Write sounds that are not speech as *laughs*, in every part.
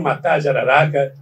matar a jararaca,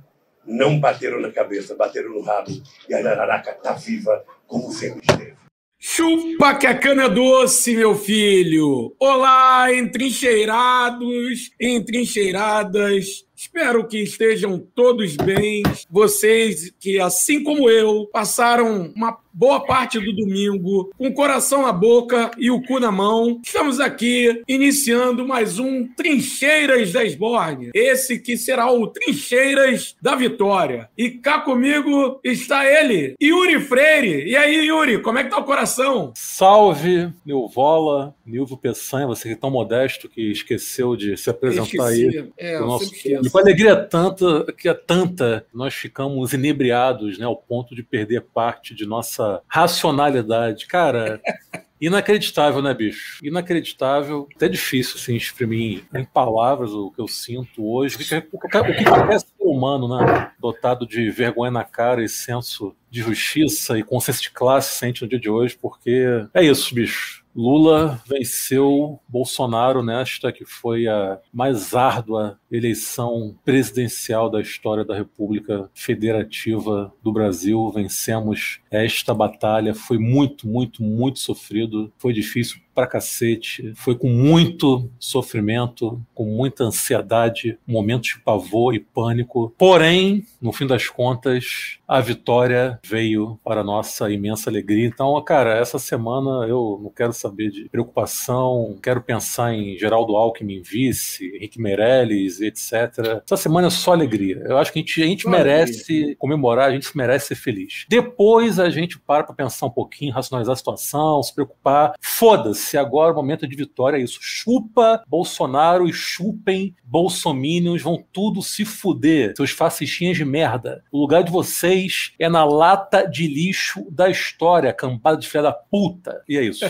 não bateram na cabeça, bateram no rabo. E a jararaca está viva como sempre esteve. Chupa que a cana é doce, meu filho! Olá, entrincheirados, entrincheiradas, Espero que estejam todos bem. Vocês que, assim como eu, passaram uma boa parte do domingo com o coração na boca e o cu na mão. Estamos aqui iniciando mais um Trincheiras da Esborne. Esse que será o Trincheiras da Vitória. E cá comigo está ele, Yuri Freire. E aí, Yuri, como é que tá o coração? Salve, Nilvola, Nilvio Peçanha, você que é tão modesto que esqueceu de se apresentar aí. É, nosso... E com alegria tanta, que é tanta, nós ficamos inebriados, né, ao ponto de perder parte de nossa racionalidade. Cara, *laughs* Inacreditável, né, bicho? Inacreditável. Até difícil, assim, exprimir em palavras o que eu sinto hoje. O que, o que, o que ser humano, né, dotado de vergonha na cara e senso de justiça e consciência de classe sente no dia de hoje, porque é isso, bicho. Lula venceu Bolsonaro nesta que foi a mais árdua eleição presidencial da história da República Federativa do Brasil. Vencemos esta batalha. Foi muito, muito, muito sofrido. Foi difícil pra cacete. Foi com muito sofrimento, com muita ansiedade, momentos de pavor e pânico. Porém, no fim das contas, a vitória veio para nossa imensa alegria. Então, cara, essa semana eu não quero saber de preocupação, quero pensar em Geraldo Alckmin vice, Henrique Meirelles, etc. Essa semana é só alegria. Eu acho que a gente, a gente merece comemorar, a gente merece ser feliz. Depois a gente para para pensar um pouquinho, racionalizar a situação, se preocupar. Foda-se se agora o momento de vitória é isso. Chupa Bolsonaro e chupem bolsomínios, vão tudo se fuder, seus fascistinhas de merda. O lugar de vocês é na lata de lixo da história, campada de filha da puta. E é isso.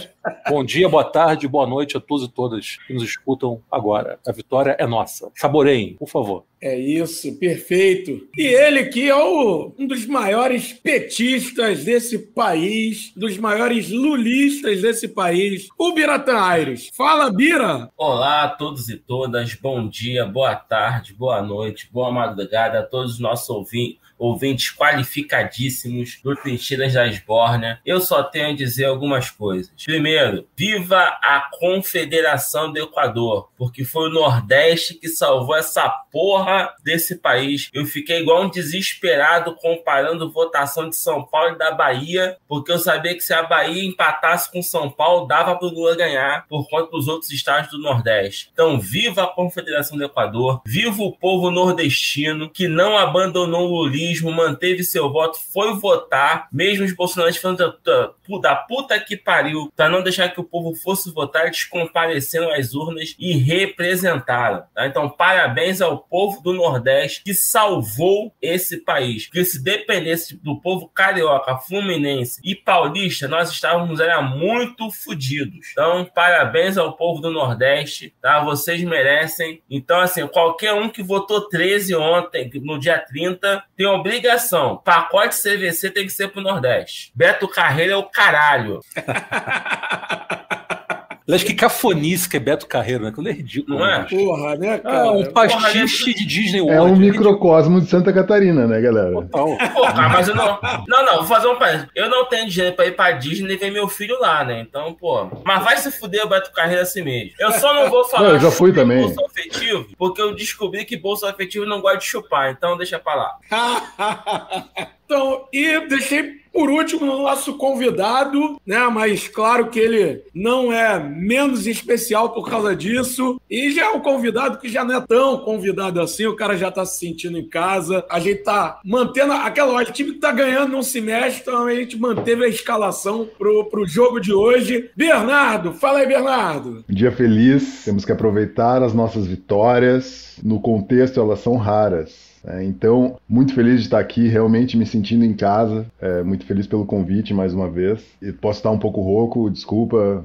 Bom dia, boa tarde, boa noite a todos e todas que nos escutam agora. A vitória é nossa. Saboreiem, por favor. É isso, perfeito. E ele que é o, um dos maiores petistas desse país, dos maiores lulistas desse país, o Biratan Aires. Fala, Bira! Olá a todos e todas, bom dia, boa tarde, boa noite, boa madrugada a todos os nossos ouvintes ouvintes qualificadíssimos do Trincheiras da Esbórnia. Eu só tenho a dizer algumas coisas. Primeiro, viva a Confederação do Equador, porque foi o Nordeste que salvou essa porra desse país. Eu fiquei igual um desesperado comparando votação de São Paulo e da Bahia, porque eu sabia que se a Bahia empatasse com São Paulo, dava para o Lula ganhar por conta dos outros estados do Nordeste. Então, viva a Confederação do Equador, viva o povo nordestino que não abandonou o manteve seu voto, foi votar, mesmo os bolsonaristas falando da puta que pariu, para não deixar que o povo fosse votar, eles compareceram às urnas e representaram. Tá? Então, parabéns ao povo do Nordeste que salvou esse país. Porque se dependesse do povo carioca, fluminense e paulista, nós estávamos era muito fodidos. Então, parabéns ao povo do Nordeste, tá? Vocês merecem. Então, assim, qualquer um que votou 13 ontem, no dia 30, tem obrigação. Pacote CVC tem que ser pro Nordeste. Beto Carreiro é o caralho. *laughs* Aliás, que cafonice que é Beto Carreiro, né? Aquilo é ridículo. Não é? Porra, né, ah, cara? Ah, um pastiche de Disney World. É um microcosmo de Santa Catarina, né, galera? Total. Porra, mas eu não... Não, não, vou fazer um parênteses. Eu não tenho dinheiro pra ir pra Disney e ver meu filho lá, né? Então, pô... Mas vai se fuder o Beto Carreiro assim mesmo. Eu só não vou falar não, eu já fui também. bolsa afetivo, porque eu descobri que bolsa afetivo não gosta de chupar, então deixa pra lá. *laughs* Então, e deixei por último nosso convidado, né? Mas claro que ele não é menos especial por causa disso. E já é um convidado que já não é tão convidado assim, o cara já tá se sentindo em casa. A gente tá mantendo aquela hora, o time que tá ganhando não se mexe, então a gente manteve a escalação pro, pro jogo de hoje. Bernardo, fala aí, Bernardo. Dia feliz, temos que aproveitar as nossas vitórias. No contexto, elas são raras É, então, muito feliz de estar aqui, realmente me sentindo em casa. É, muito feliz pelo convite mais uma vez. E posso estar um pouco rouco, desculpa,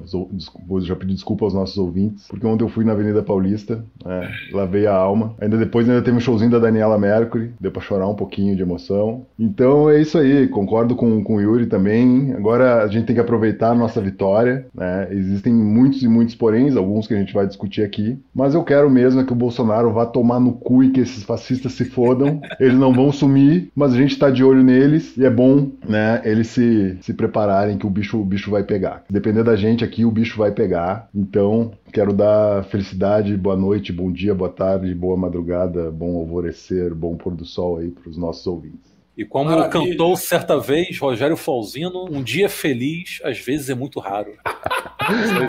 vou já pedir desculpa aos nossos ouvintes, porque ontem eu fui na Avenida Paulista, é, lavei a alma. Ainda depois ainda teve um showzinho da Daniela Mercury, deu pra chorar um pouquinho de emoção. Então é isso aí, concordo com, com o Yuri também. Agora a gente tem que aproveitar a nossa vitória. Né? Existem muitos e muitos poréns, alguns que a gente vai discutir aqui, mas eu quero mesmo é que o Bolsonaro vá tomar no cu e que esses fascistas se fodam. Eles não vão sumir, mas a gente tá de olho neles e é bom, né, eles se, se prepararem que o bicho, o bicho vai pegar. Depender da gente aqui, o bicho vai pegar. Então, quero dar felicidade, boa noite, bom dia, boa tarde, boa madrugada, bom alvorecer, bom pôr do sol aí para os nossos ouvintes. E como Maravilha. cantou certa vez Rogério Falzino, um dia feliz às vezes é muito raro.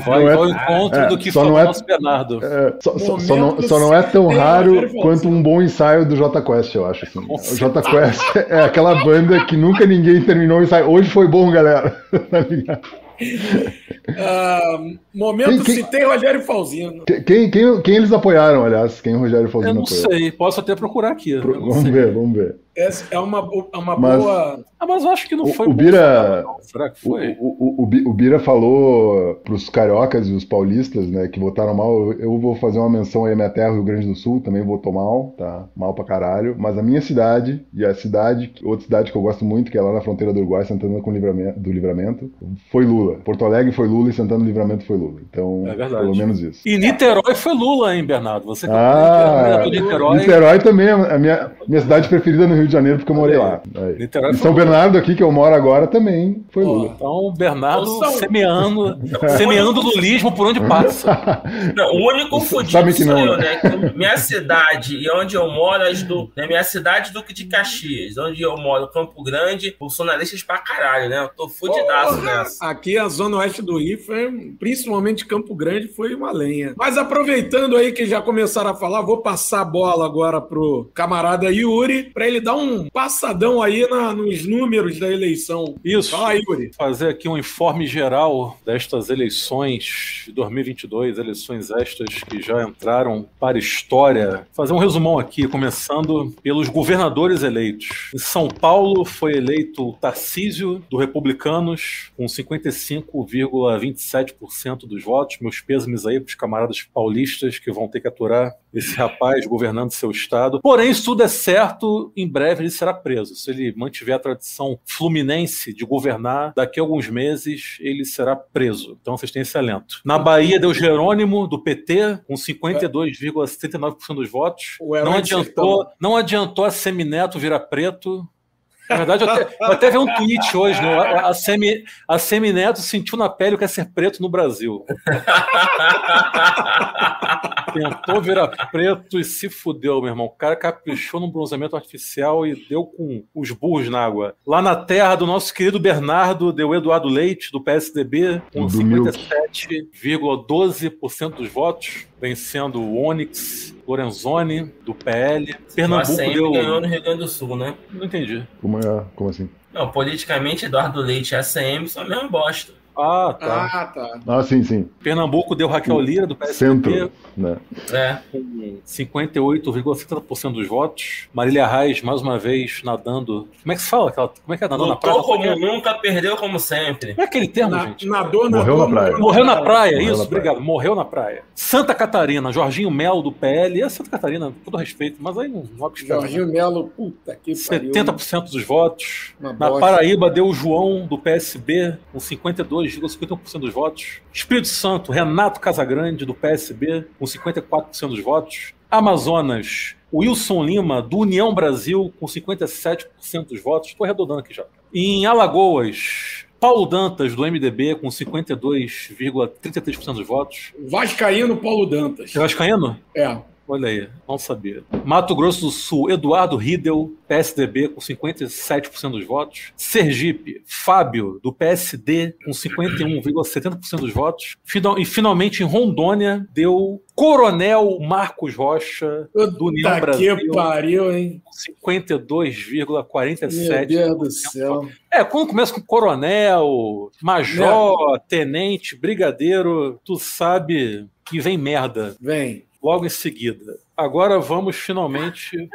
vai ao é, encontro é, do que falou é, nosso Bernardo. É, só, só, só, não, só, não, é tão raro quanto um bom ensaio do J Quest, eu acho. Assim. O J Quest é aquela banda que nunca ninguém terminou o ensaio. Hoje foi bom, galera. tá ligado? Uh, momento quem, quem, citei Rogério Falzino. Quem, quem, quem, eles apoiaram, aliás? Quem o Rogério Falzino Eu não apoiou? sei, posso até procurar aqui. Pro, vamos sei. ver, vamos ver. É uma, é uma mas, boa. Ah, mas eu acho que não o, foi. O Bira, não. Será que foi? O, o, o, o Bira falou para os cariocas e os paulistas, né, que votaram mal. Eu vou fazer uma menção aí à minha terra, Rio Grande do Sul, também votou mal, tá? Mal pra caralho. Mas a minha cidade, e a cidade, outra cidade que eu gosto muito, que é lá na fronteira do Uruguai, Santana com livramento, do Livramento, foi Lula. Porto Alegre foi Lula e Santana do Livramento foi Lula. Então, é pelo menos isso. E Niterói foi Lula, hein, Bernardo? Você que ah, é Niterói. Niterói também é a minha, minha cidade preferida no Rio de Janeiro, porque eu morei lá. Aí. São Bernardo aqui, que eu moro agora, também foi Lula. Então, o Bernardo São... semeando, *laughs* semeando lulismo por onde passa. *laughs* Não, o único fudido sou não, eu, né? né? minha cidade e onde eu moro, as do, né? minha cidade, Duque de Caxias, onde eu moro, Campo Grande, bolsonaristas pra caralho, né? Eu tô fudidaço nessa. Aqui a zona oeste do Rio, foi, principalmente Campo Grande, foi uma lenha. Mas aproveitando aí que já começaram a falar, vou passar a bola agora pro camarada Yuri, para ele dar um passadão passadão aí na, nos números da eleição. Isso. Fala aí, Yuri. Fazer aqui um informe geral destas eleições de 2022, eleições estas que já entraram para a história. Fazer um resumão aqui, começando pelos governadores eleitos. Em São Paulo foi eleito Tarcísio, do Republicanos, com 55,27% dos votos. Meus pêsames aí para os camaradas paulistas que vão ter que aturar esse rapaz governando seu estado. Porém, se tudo é certo, em breve ele será preso. Se ele mantiver a tradição fluminense de governar, daqui a alguns meses ele será preso. Então vocês têm esse alento. Na Bahia deu Jerônimo, do PT, com 52,79% dos votos. Não adiantou, não adiantou a Semineto virar preto. Na verdade, eu até, eu até vi um tweet hoje, né? A, a, Semi, a Semineto sentiu na pele o que é ser preto no Brasil. Tentou virar preto e se fudeu, meu irmão. O cara caprichou no bronzeamento artificial e deu com os burros na água. Lá na terra do nosso querido Bernardo, deu Eduardo Leite, do PSDB, com 57,12% dos votos, vencendo o Onyx Lorenzoni, do PL. Pernambuco deu... ganhou no Rio Grande do Sul, né? Não entendi. Como, é? Como assim? Não, politicamente, Eduardo Leite e ACM são a mesma bosta. Ah, tá. Ah, tá. Ah, sim, sim. Pernambuco deu Raquel Lira, do PSDB. Centro, né? É. Com 58,70% dos votos. Marília Reis, mais uma vez, nadando. Como é que se fala? Como é que é nadando na praia? como é? nunca, perdeu como sempre. Como é aquele termo, na, gente? Nadou, nadou, Morreu na praia. Morreu na praia, Morreu isso, na praia. obrigado. Morreu na praia. Santa Catarina, Jorginho Melo, do PL. É Santa Catarina, com todo respeito, mas aí não, não Jorginho né? Melo, puta que pariu. 70% dos votos. Uma na bosta. Paraíba deu o João, do PSB, com 52,51% dos votos. Espírito Santo, Renato Casagrande, do PSB, com 54% dos votos. Amazonas, Wilson Lima, do União Brasil, com 57% dos votos. Estou arredondando aqui já. Em Alagoas, Paulo Dantas, do MDB, com 52,33% dos votos. Vascaíno Paulo Dantas. Vascaíno? É. Olha aí, não sabia. Mato Grosso do Sul, Eduardo Riedel, PSDB, com 57% dos votos. Sergipe, Fábio, do PSD, com 51,70% dos votos. E finalmente em Rondônia, deu Coronel Marcos Rocha, do União Brasil. que pariu, hein? 52,47%. Meu Deus do céu. É, quando começa com coronel, major, tenente, brigadeiro, tu sabe que vem merda. Vem logo em seguida. Agora vamos finalmente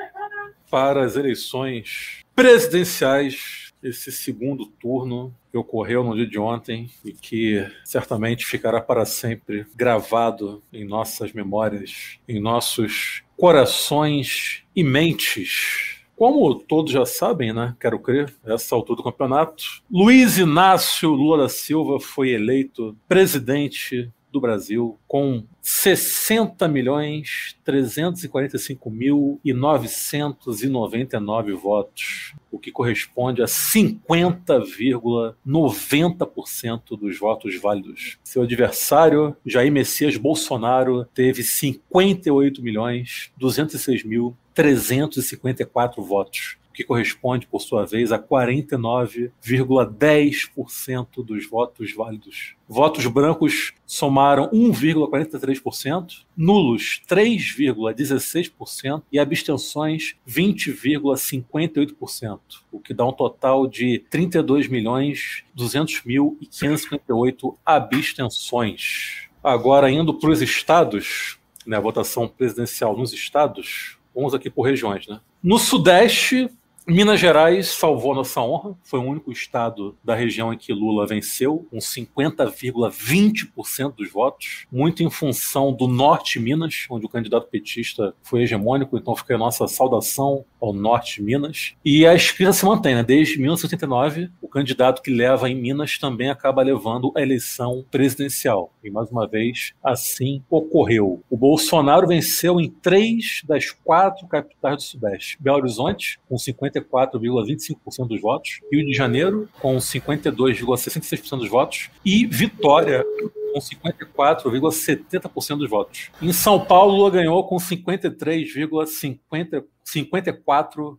para as eleições presidenciais, esse segundo turno que ocorreu no dia de ontem e que certamente ficará para sempre gravado em nossas memórias, em nossos corações e mentes. Como todos já sabem, né? Quero crer, essa altura do campeonato, Luiz Inácio Lula da Silva foi eleito presidente do Brasil com 60 milhões 345 mil e 999 votos, o que corresponde a 50,90% dos votos válidos. Seu adversário, Jair Messias Bolsonaro, teve 58 milhões 206 mil 354 votos que corresponde, por sua vez, a 49,10% dos votos válidos. Votos brancos somaram 1,43%, nulos 3,16% e abstenções 20,58%, o que dá um total de 32 milhões 200 mil e 558 abstenções. Agora, indo para os estados, né, a votação presidencial nos estados, vamos aqui por regiões. Né? No Sudeste, Minas Gerais salvou nossa honra, foi o único estado da região em que Lula venceu, com 50,20% dos votos, muito em função do norte Minas, onde o candidato petista foi hegemônico, então fica a nossa saudação ao norte Minas. E a esquerda se mantém, né? desde 1989, o candidato que leva em Minas também acaba levando a eleição presidencial. E mais uma vez, assim ocorreu. O Bolsonaro venceu em três das quatro capitais do Sudeste: Belo Horizonte, com 50 54,25% dos votos, Rio de Janeiro, com 52,66% dos votos, e Vitória, com 54,70% dos votos. Em São Paulo, Lula ganhou com 53,54%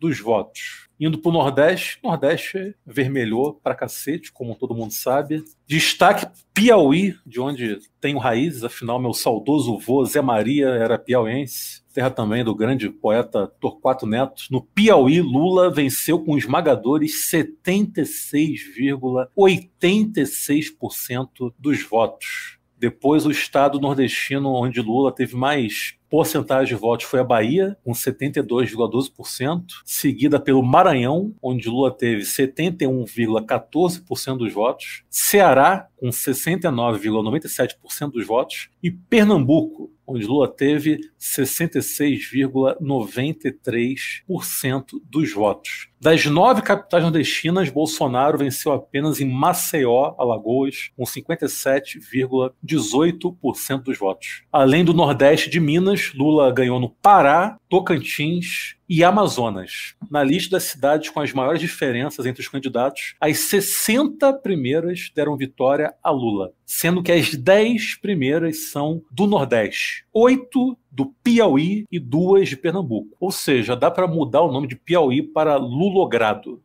dos votos. Indo para o Nordeste, Nordeste vermelhou para cacete, como todo mundo sabe. Destaque Piauí, de onde tenho raízes, afinal, meu saudoso vô Zé Maria era piauiense, terra também do grande poeta Torquato Neto. No Piauí, Lula venceu com esmagadores 76,86% dos votos. Depois, o estado nordestino, onde Lula teve mais porcentagem de votos foi a Bahia, com 72,12%, seguida pelo Maranhão, onde Lula teve 71,14% dos votos, Ceará, com 69,97% dos votos, e Pernambuco, onde Lula teve 66,93% dos votos. Das nove capitais nordestinas, Bolsonaro venceu apenas em Maceió, Alagoas, com 57,18% dos votos. Além do Nordeste de Minas, Lula ganhou no Pará, Tocantins e Amazonas. Na lista das cidades com as maiores diferenças entre os candidatos, as 60 primeiras deram vitória a Lula, sendo que as 10 primeiras são do Nordeste, oito do Piauí e duas de Pernambuco. Ou seja, dá para mudar o nome de Piauí para Lulogrado.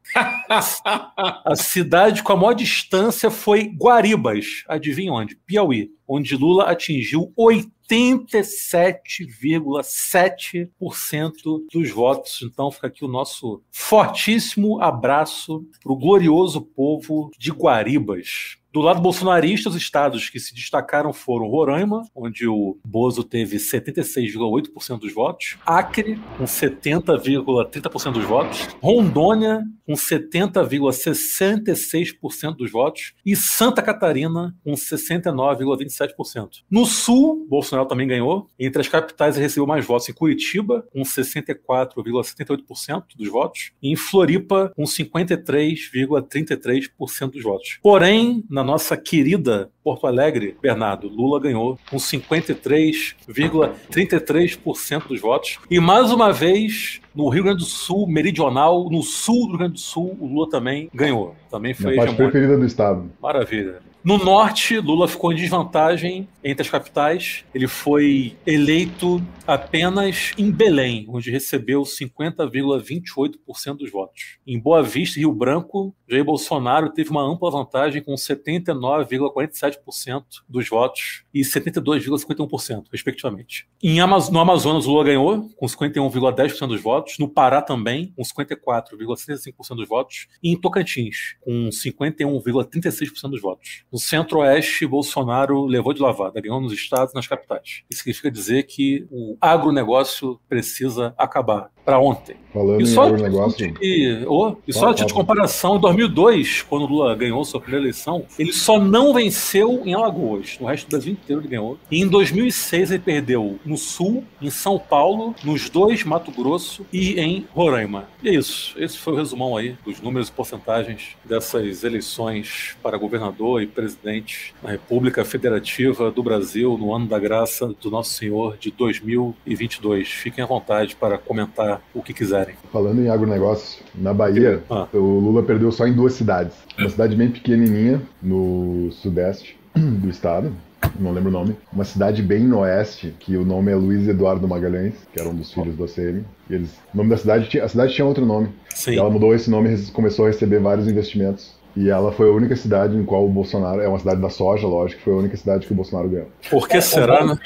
a cidade com a maior distância foi Guaribas, adivinha onde? Piauí, onde Lula atingiu 87,7% dos votos. Então fica aqui o nosso fortíssimo abraço para o glorioso povo de Guaribas. Do lado bolsonarista, os estados que se destacaram foram Roraima, onde o Bozo teve 76,8% dos votos, Acre, com 70,30% dos votos, Rondônia, com 70,66% dos votos, e Santa Catarina, com 69,27%. No Sul, Bolsonaro também ganhou. Entre as capitais, ele recebeu mais votos em Curitiba, com 64,78% dos votos, e em Floripa, com 53,33% dos votos. Porém, na nossa querida Porto Alegre, Bernardo, Lula ganhou com 53,33% dos votos. E mais uma vez, no Rio Grande do Sul, meridional, no sul do Rio Grande do Sul, o Lula também ganhou. Também foi a parte preferida do estado. Maravilha. No norte, Lula ficou em desvantagem entre as capitais. Ele foi eleito apenas em Belém, onde recebeu 50,28% dos votos. Em Boa Vista e Rio Branco, Jair Bolsonaro teve uma ampla vantagem com 79,47% dos votos e 72,51%, respectivamente. Em Amaz no Amazonas, Lula ganhou com 51,10% dos votos. No Pará também, com 54,65% dos votos. E em Tocantins, com 51,36% dos votos. No centro-oeste, Bolsonaro levou de lavada, ganhou nos estados e nas capitais. Isso significa dizer que o agronegócio precisa acabar. Para ontem. Falando E em só, agronegócio. de, oh, e só de comparação, em 2002, quando o Lula ganhou sua primeira eleição, ele só não venceu em Alagoas. No resto do Brasil inteiro ele ganhou. E em 2006 ele perdeu no Sul, em São Paulo, nos dois, Mato Grosso e em Roraima. E é isso. Esse foi o resumão aí dos números e porcentagens dessas eleições para governador e presidente na República Federativa do Brasil no ano da graça do Nosso Senhor de 2022. Fiquem à vontade para comentar o que quiserem. Falando em agronegócio, na Bahia, Ah. o Lula perdeu só em duas cidades. Uma cidade bem pequenininha, no sudeste do estado, não lembro o nome. Uma cidade bem no oeste, que o nome é Luiz Eduardo Magalhães, que era um dos filhos do ACM. E eles, o nome da cidade, tinha- a cidade tinha outro nome. Sim. E ela mudou esse nome e começou a receber vários investimentos. E ela foi a única cidade em qual o Bolsonaro, é uma cidade da soja, lógico, foi a única cidade que o Bolsonaro ganhou. Por que será, né?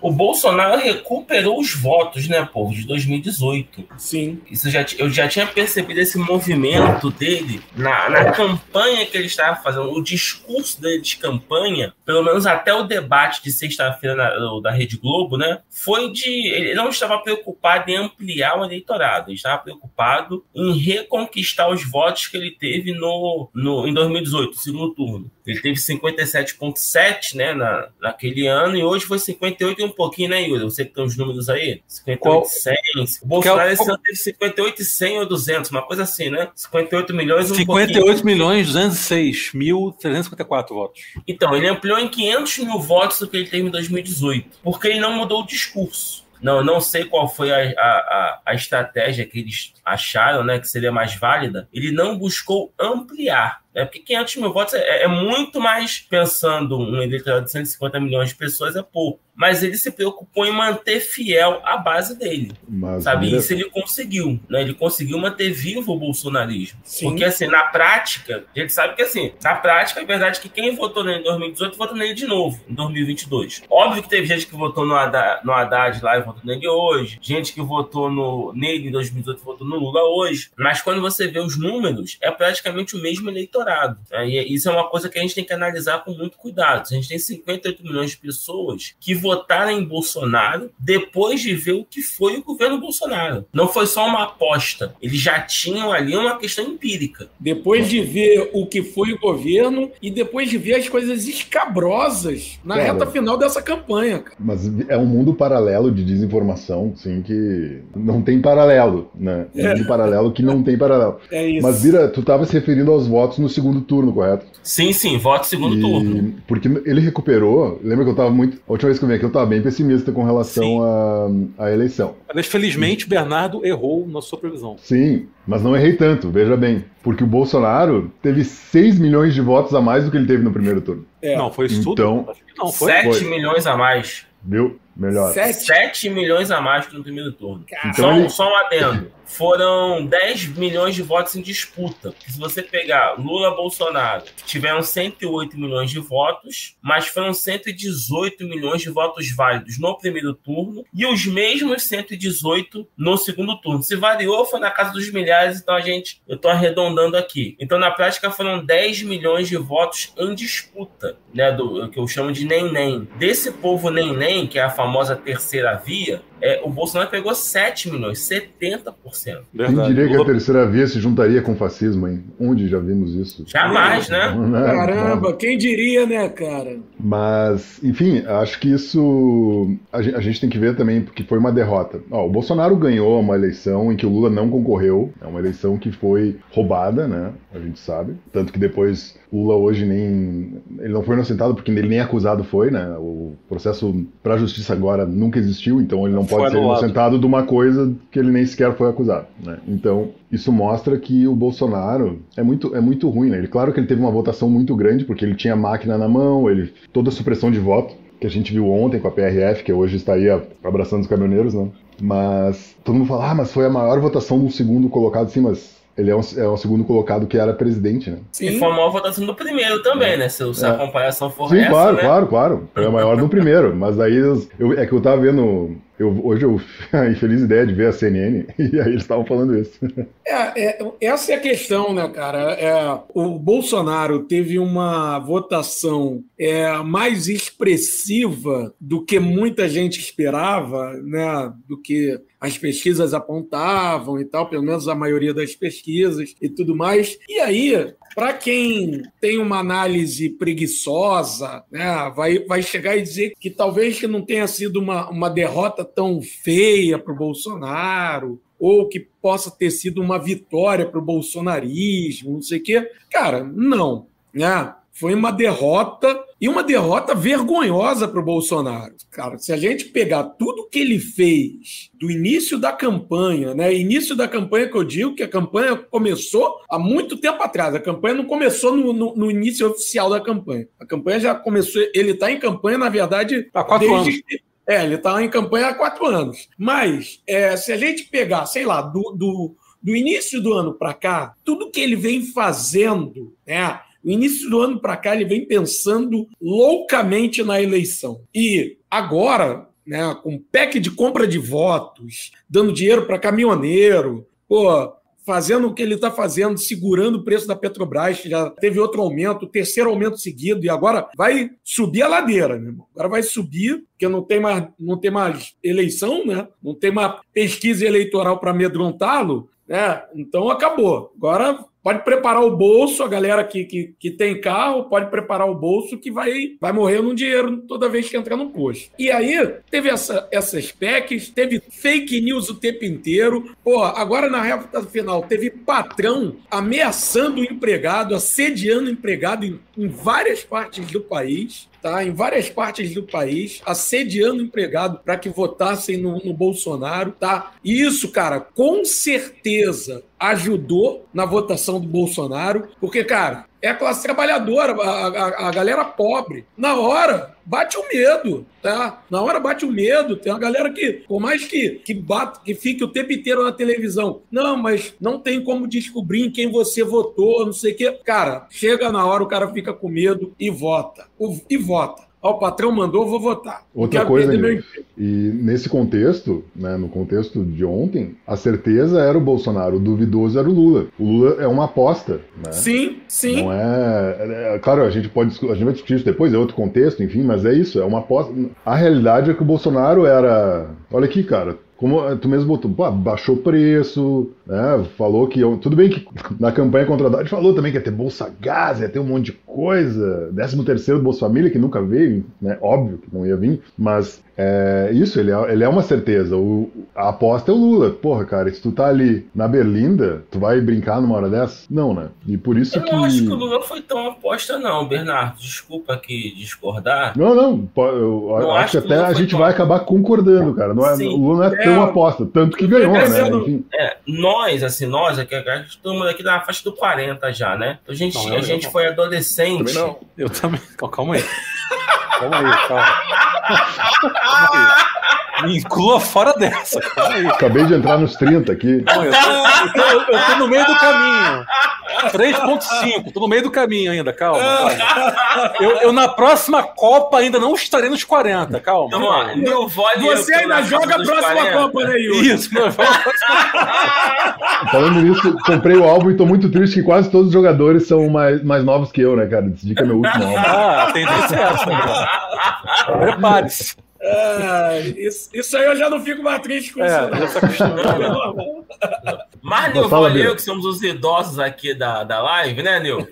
O Bolsonaro recuperou os votos, né, povo, de 2018. Sim. Isso eu já, eu já tinha percebido esse movimento dele na, na campanha que ele estava fazendo, o discurso dele de campanha, pelo menos até o debate de sexta-feira da Rede Globo, né? Foi de. Ele não estava preocupado em ampliar o eleitorado, ele estava preocupado em reconquistar os votos que ele teve no, no, em 2018, segundo turno. Ele teve 57,7 né, na, naquele ano e hoje foi 58 e um pouquinho, né, Yuri? Você que tem os números aí? 58 Qual- e 100. O Bolsonaro esse ano teve 58 e 100 ou 200, uma coisa assim, né? 58 milhões um pouquinho. 58 milhões 206 mil 354 votos. Então, ele ampliou em 500 mil votos do que ele teve em 2018, porque ele não mudou o discurso. Não, não sei qual foi a, a, a estratégia que eles acharam né, que seria mais válida. Ele não buscou ampliar. Né, porque 500 mil votos é, é muito mais, pensando um eleitorado de 150 milhões de pessoas, é pouco. Mas ele se preocupou em manter fiel a base dele. Mas Sabe? vira- Isso ele conseguiu, né? Ele conseguiu manter vivo o bolsonarismo. Sim. Porque, assim, na prática, a gente sabe que, assim, na prática, é verdade que quem votou nele em 2018 votou nele de novo, em 2022. Óbvio que teve gente que votou no Haddad, no Haddad lá e votou nele hoje, gente que votou no, nele em 2018 e votou no Lula hoje. Mas quando você vê os números, é praticamente o mesmo eleitorado. né? E isso é uma coisa que a gente tem que analisar com muito cuidado. A gente tem 58 milhões de pessoas que votaram em Bolsonaro depois de ver o que foi o governo Bolsonaro. Não foi só uma aposta. Eles já tinham ali uma questão empírica. Depois de ver o que foi o governo e depois de ver as coisas escabrosas na Cara. reta final dessa campanha. cara. Mas é um mundo paralelo de desinformação, sim, que não tem paralelo, né? É um mundo paralelo que não tem paralelo. É isso. Mas, Vira, tu estava se referindo aos votos no segundo turno, correto? Sim, sim, voto segundo E- turno. Porque ele recuperou. Lembra que eu estava muito. A última vez que eu vim aqui, eu estava bem pessimista com relação à à eleição. Mas felizmente Bernardo errou na sua previsão. Sim, mas não errei tanto, veja bem. Porque o Bolsonaro teve 6 milhões de votos a mais do que ele teve no primeiro turno. É. Não, foi isso tudo? Então- Acho que não, foi. 7 Foi. milhões a mais. Viu? Melhor. Sete. 7 milhões a mais que no primeiro turno. Então só, ele- só um adendo. Foram 10 milhões de votos em disputa. Se você pegar Lula Bolsonaro, tiveram 108 milhões de votos, mas foram 118 milhões de votos válidos no primeiro turno e os mesmos 118 no segundo turno. Se variou, foi na casa dos milhares, então a gente, eu estou arredondando aqui. Então, na prática, foram 10 milhões de votos em disputa, né? Do que eu chamo de nem-nem. Desse povo nem-nem, que é a famosa terceira via, é, o Bolsonaro pegou 7 milhões, 70%. Quem Verdade. diria que a terceira via se juntaria com o fascismo, hein? Onde já vimos isso? Jamais, né? Né? Caramba, quem diria, né, cara? Mas, enfim, acho que isso a gen- a gente, tem que ver também, porque foi uma derrota. Ó, o Bolsonaro ganhou uma eleição em que o Lula não concorreu, é uma eleição que foi roubada, né? A gente sabe. Tanto que depois o Lula hoje nem. Ele não foi inocentado porque ele nem acusado foi, né? O processo para a justiça agora nunca existiu, então ele não pode ser anulado. inocentado de uma coisa que ele nem sequer foi acusado, né? Então, isso mostra que o Bolsonaro é muito, é muito ruim, né? Ele, claro que ele teve uma votação muito grande, porque ele tinha máquina na mão, ele toda a supressão de voto que a gente viu ontem com a PRF, que hoje está aí abraçando os caminhoneiros, né? Mas todo mundo fala, ah, mas foi a maior votação do segundo colocado, sim, mas ele é um, é um segundo colocado que era presidente, né? E foi a maior votação do primeiro também, né? Se, se a É. comparação for Sim, essa, claro, né? claro, claro. Foi a maior do primeiro. Mas aí eu- é que eu tava vendo eu, hoje eu *laughs* a infeliz ideia de ver a CNN *laughs* e aí eles estavam falando isso. É, é, essa é a questão, né, cara? É, o Bolsonaro teve uma votação é, mais expressiva do que muita gente esperava, né? Do que as pesquisas apontavam e tal, pelo menos a maioria das pesquisas e tudo mais. E aí, para quem tem uma análise preguiçosa, né, vai, vai chegar e dizer que talvez que não tenha sido uma, uma derrota tão feia para o Bolsonaro, ou que possa ter sido uma vitória para o bolsonarismo, não sei o quê. Cara, não. Né? Foi uma derrota e uma derrota vergonhosa para o Bolsonaro. Cara, se a gente pegar tudo que ele fez do início da campanha, né? Início da campanha que eu digo que a campanha começou há muito tempo atrás. A campanha não começou no, no, no início oficial da campanha. A campanha já começou. Ele está em campanha, na verdade, há quatro desde, anos. É, ele está em campanha há quatro anos. Mas é, se a gente pegar, sei lá, do, do, do início do ano para cá, tudo que ele vem fazendo, né? No início do ano para cá, ele vem pensando loucamente na eleição. E agora, né, com PEC de compra de votos, dando dinheiro para caminhoneiro, pô, fazendo o que ele está fazendo, segurando o preço da Petrobras, que já teve outro aumento, terceiro aumento seguido, e agora vai subir a ladeira, meu irmão. Agora vai subir, porque não tem mais, não tem mais eleição, né? não tem mais pesquisa eleitoral para amedrontá-lo. Né? Então acabou. Agora Pode preparar o bolso, a galera que, que, que tem carro, pode preparar o bolso que vai, vai morrer no dinheiro toda vez que entrar no posto. E aí, teve essa, essas PECs, teve fake news o tempo inteiro. Pô, agora na reta final, teve patrão ameaçando o empregado, assediando o empregado em, em várias partes do país tá, em várias partes do país, assediando empregado para que votassem no, no, Bolsonaro. Tá? E isso, cara, com certeza ajudou na votação do Bolsonaro, porque, cara, é a classe trabalhadora, a, a, a, galera pobre. Na hora, bate o medo, tá? Na hora bate o medo. Tem uma galera que, por mais que, que, bate, que fique o tempo inteiro na televisão, não, mas não tem como descobrir em quem você votou, não sei o quê. Cara, chega na hora, o cara fica com medo e vota. O, e vota. Ó, o patrão mandou, vou votar. Outra coisa, e nesse contexto, né, no contexto de ontem, a certeza era o Bolsonaro, o duvidoso era o Lula. O Lula é uma aposta, né? Sim, sim. Não é, é, é claro, a gente pode a gente vai discutir isso depois, é outro contexto, enfim, mas é isso, é uma aposta. A realidade é que o Bolsonaro era, olha aqui, cara, como tu mesmo botou, pô, baixou o preço, né? Falou que. Tudo bem que na campanha contra a Haddad falou também que ia ter Bolsa Gás, ia ter um monte de coisa, 13 terceiro Bolsa Família, que nunca veio, né? Óbvio que não ia vir, mas é, isso, ele é, ele é uma certeza. O, a aposta é o Lula. Porra, cara, se tu tá ali na Berlinda, tu vai brincar numa hora dessa? Não, né? E por isso eu que. Eu não acho que o Lula foi tão aposta, não, Bernardo. Desculpa aqui discordar. Não, não. Eu não acho, acho que até a gente tão... vai acabar concordando, cara. Não é, o Lula não é, é tão aposta. Tanto que ganhou, né? Enfim. É, nós, assim, nós, aqui, todo mundo aqui na faixa do 40 já, né? Então, a gente, não, a gente foi adolescente. Também não. Eu também. Calma aí. Calma aí, calma. *laughs* calma aí. Me inclua fora dessa. Acabei de entrar nos 30 aqui. Não, eu, tô, eu, tô, eu, tô, no meio do caminho. 3.5, tô no meio do caminho ainda, calma. Eu, eu, na próxima Copa ainda não estarei nos 40, calma. Ó, meu Você ainda joga a próxima 40. Copa, né, Yuri? Isso, meu Falando nisso, comprei o álbum e tô muito triste que quase todos os jogadores são mais, mais novos que eu, né, cara? Decidi que é meu último álbum. Ah, é essa, né? Prepare-se. É, isso, isso aí eu já não fico mais triste com é, isso. Não. Mas, Nil, eu que somos os idosos aqui da, da live, né, Nil?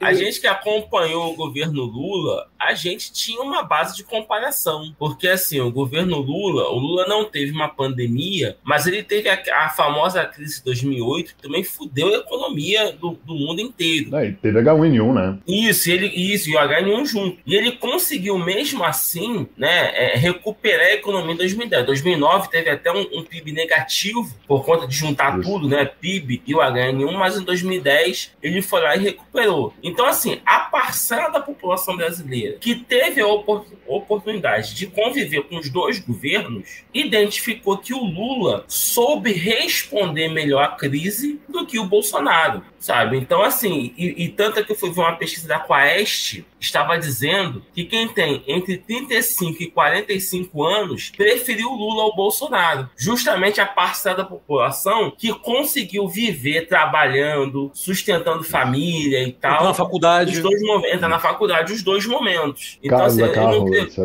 A gente que acompanhou o governo Lula, a gente tinha uma base de comparação. Porque, assim, o governo Lula, o Lula não teve uma pandemia, mas ele teve a, a famosa crise de 2008, que também fudeu a economia do, do mundo inteiro. É, teve H1N1, né? Isso, ele, isso, e o H1N1 junto. E ele conseguiu, mesmo assim, né, é, recuperar a economia em 2010. 2009 teve até um, um PIB negativo por conta de juntar Isso. tudo, né? PIB e o HN1, mas em 2010 ele foi lá e recuperou. Então, assim, a parcela da população brasileira que teve a oportunidade de conviver com os dois governos identificou que o Lula soube responder melhor à crise do que o Bolsonaro. Sabe? Então, assim, e, e tanto é que eu fui ver uma pesquisa da Quaest, estava dizendo que quem tem entre 35 e 45 anos preferiu Lula ao Bolsonaro. Justamente a parcela da população que conseguiu viver trabalhando, sustentando família e tal. Entra na faculdade. Os dois entra na faculdade os dois momentos. Então, Casa, assim, carro, eu, não, etc.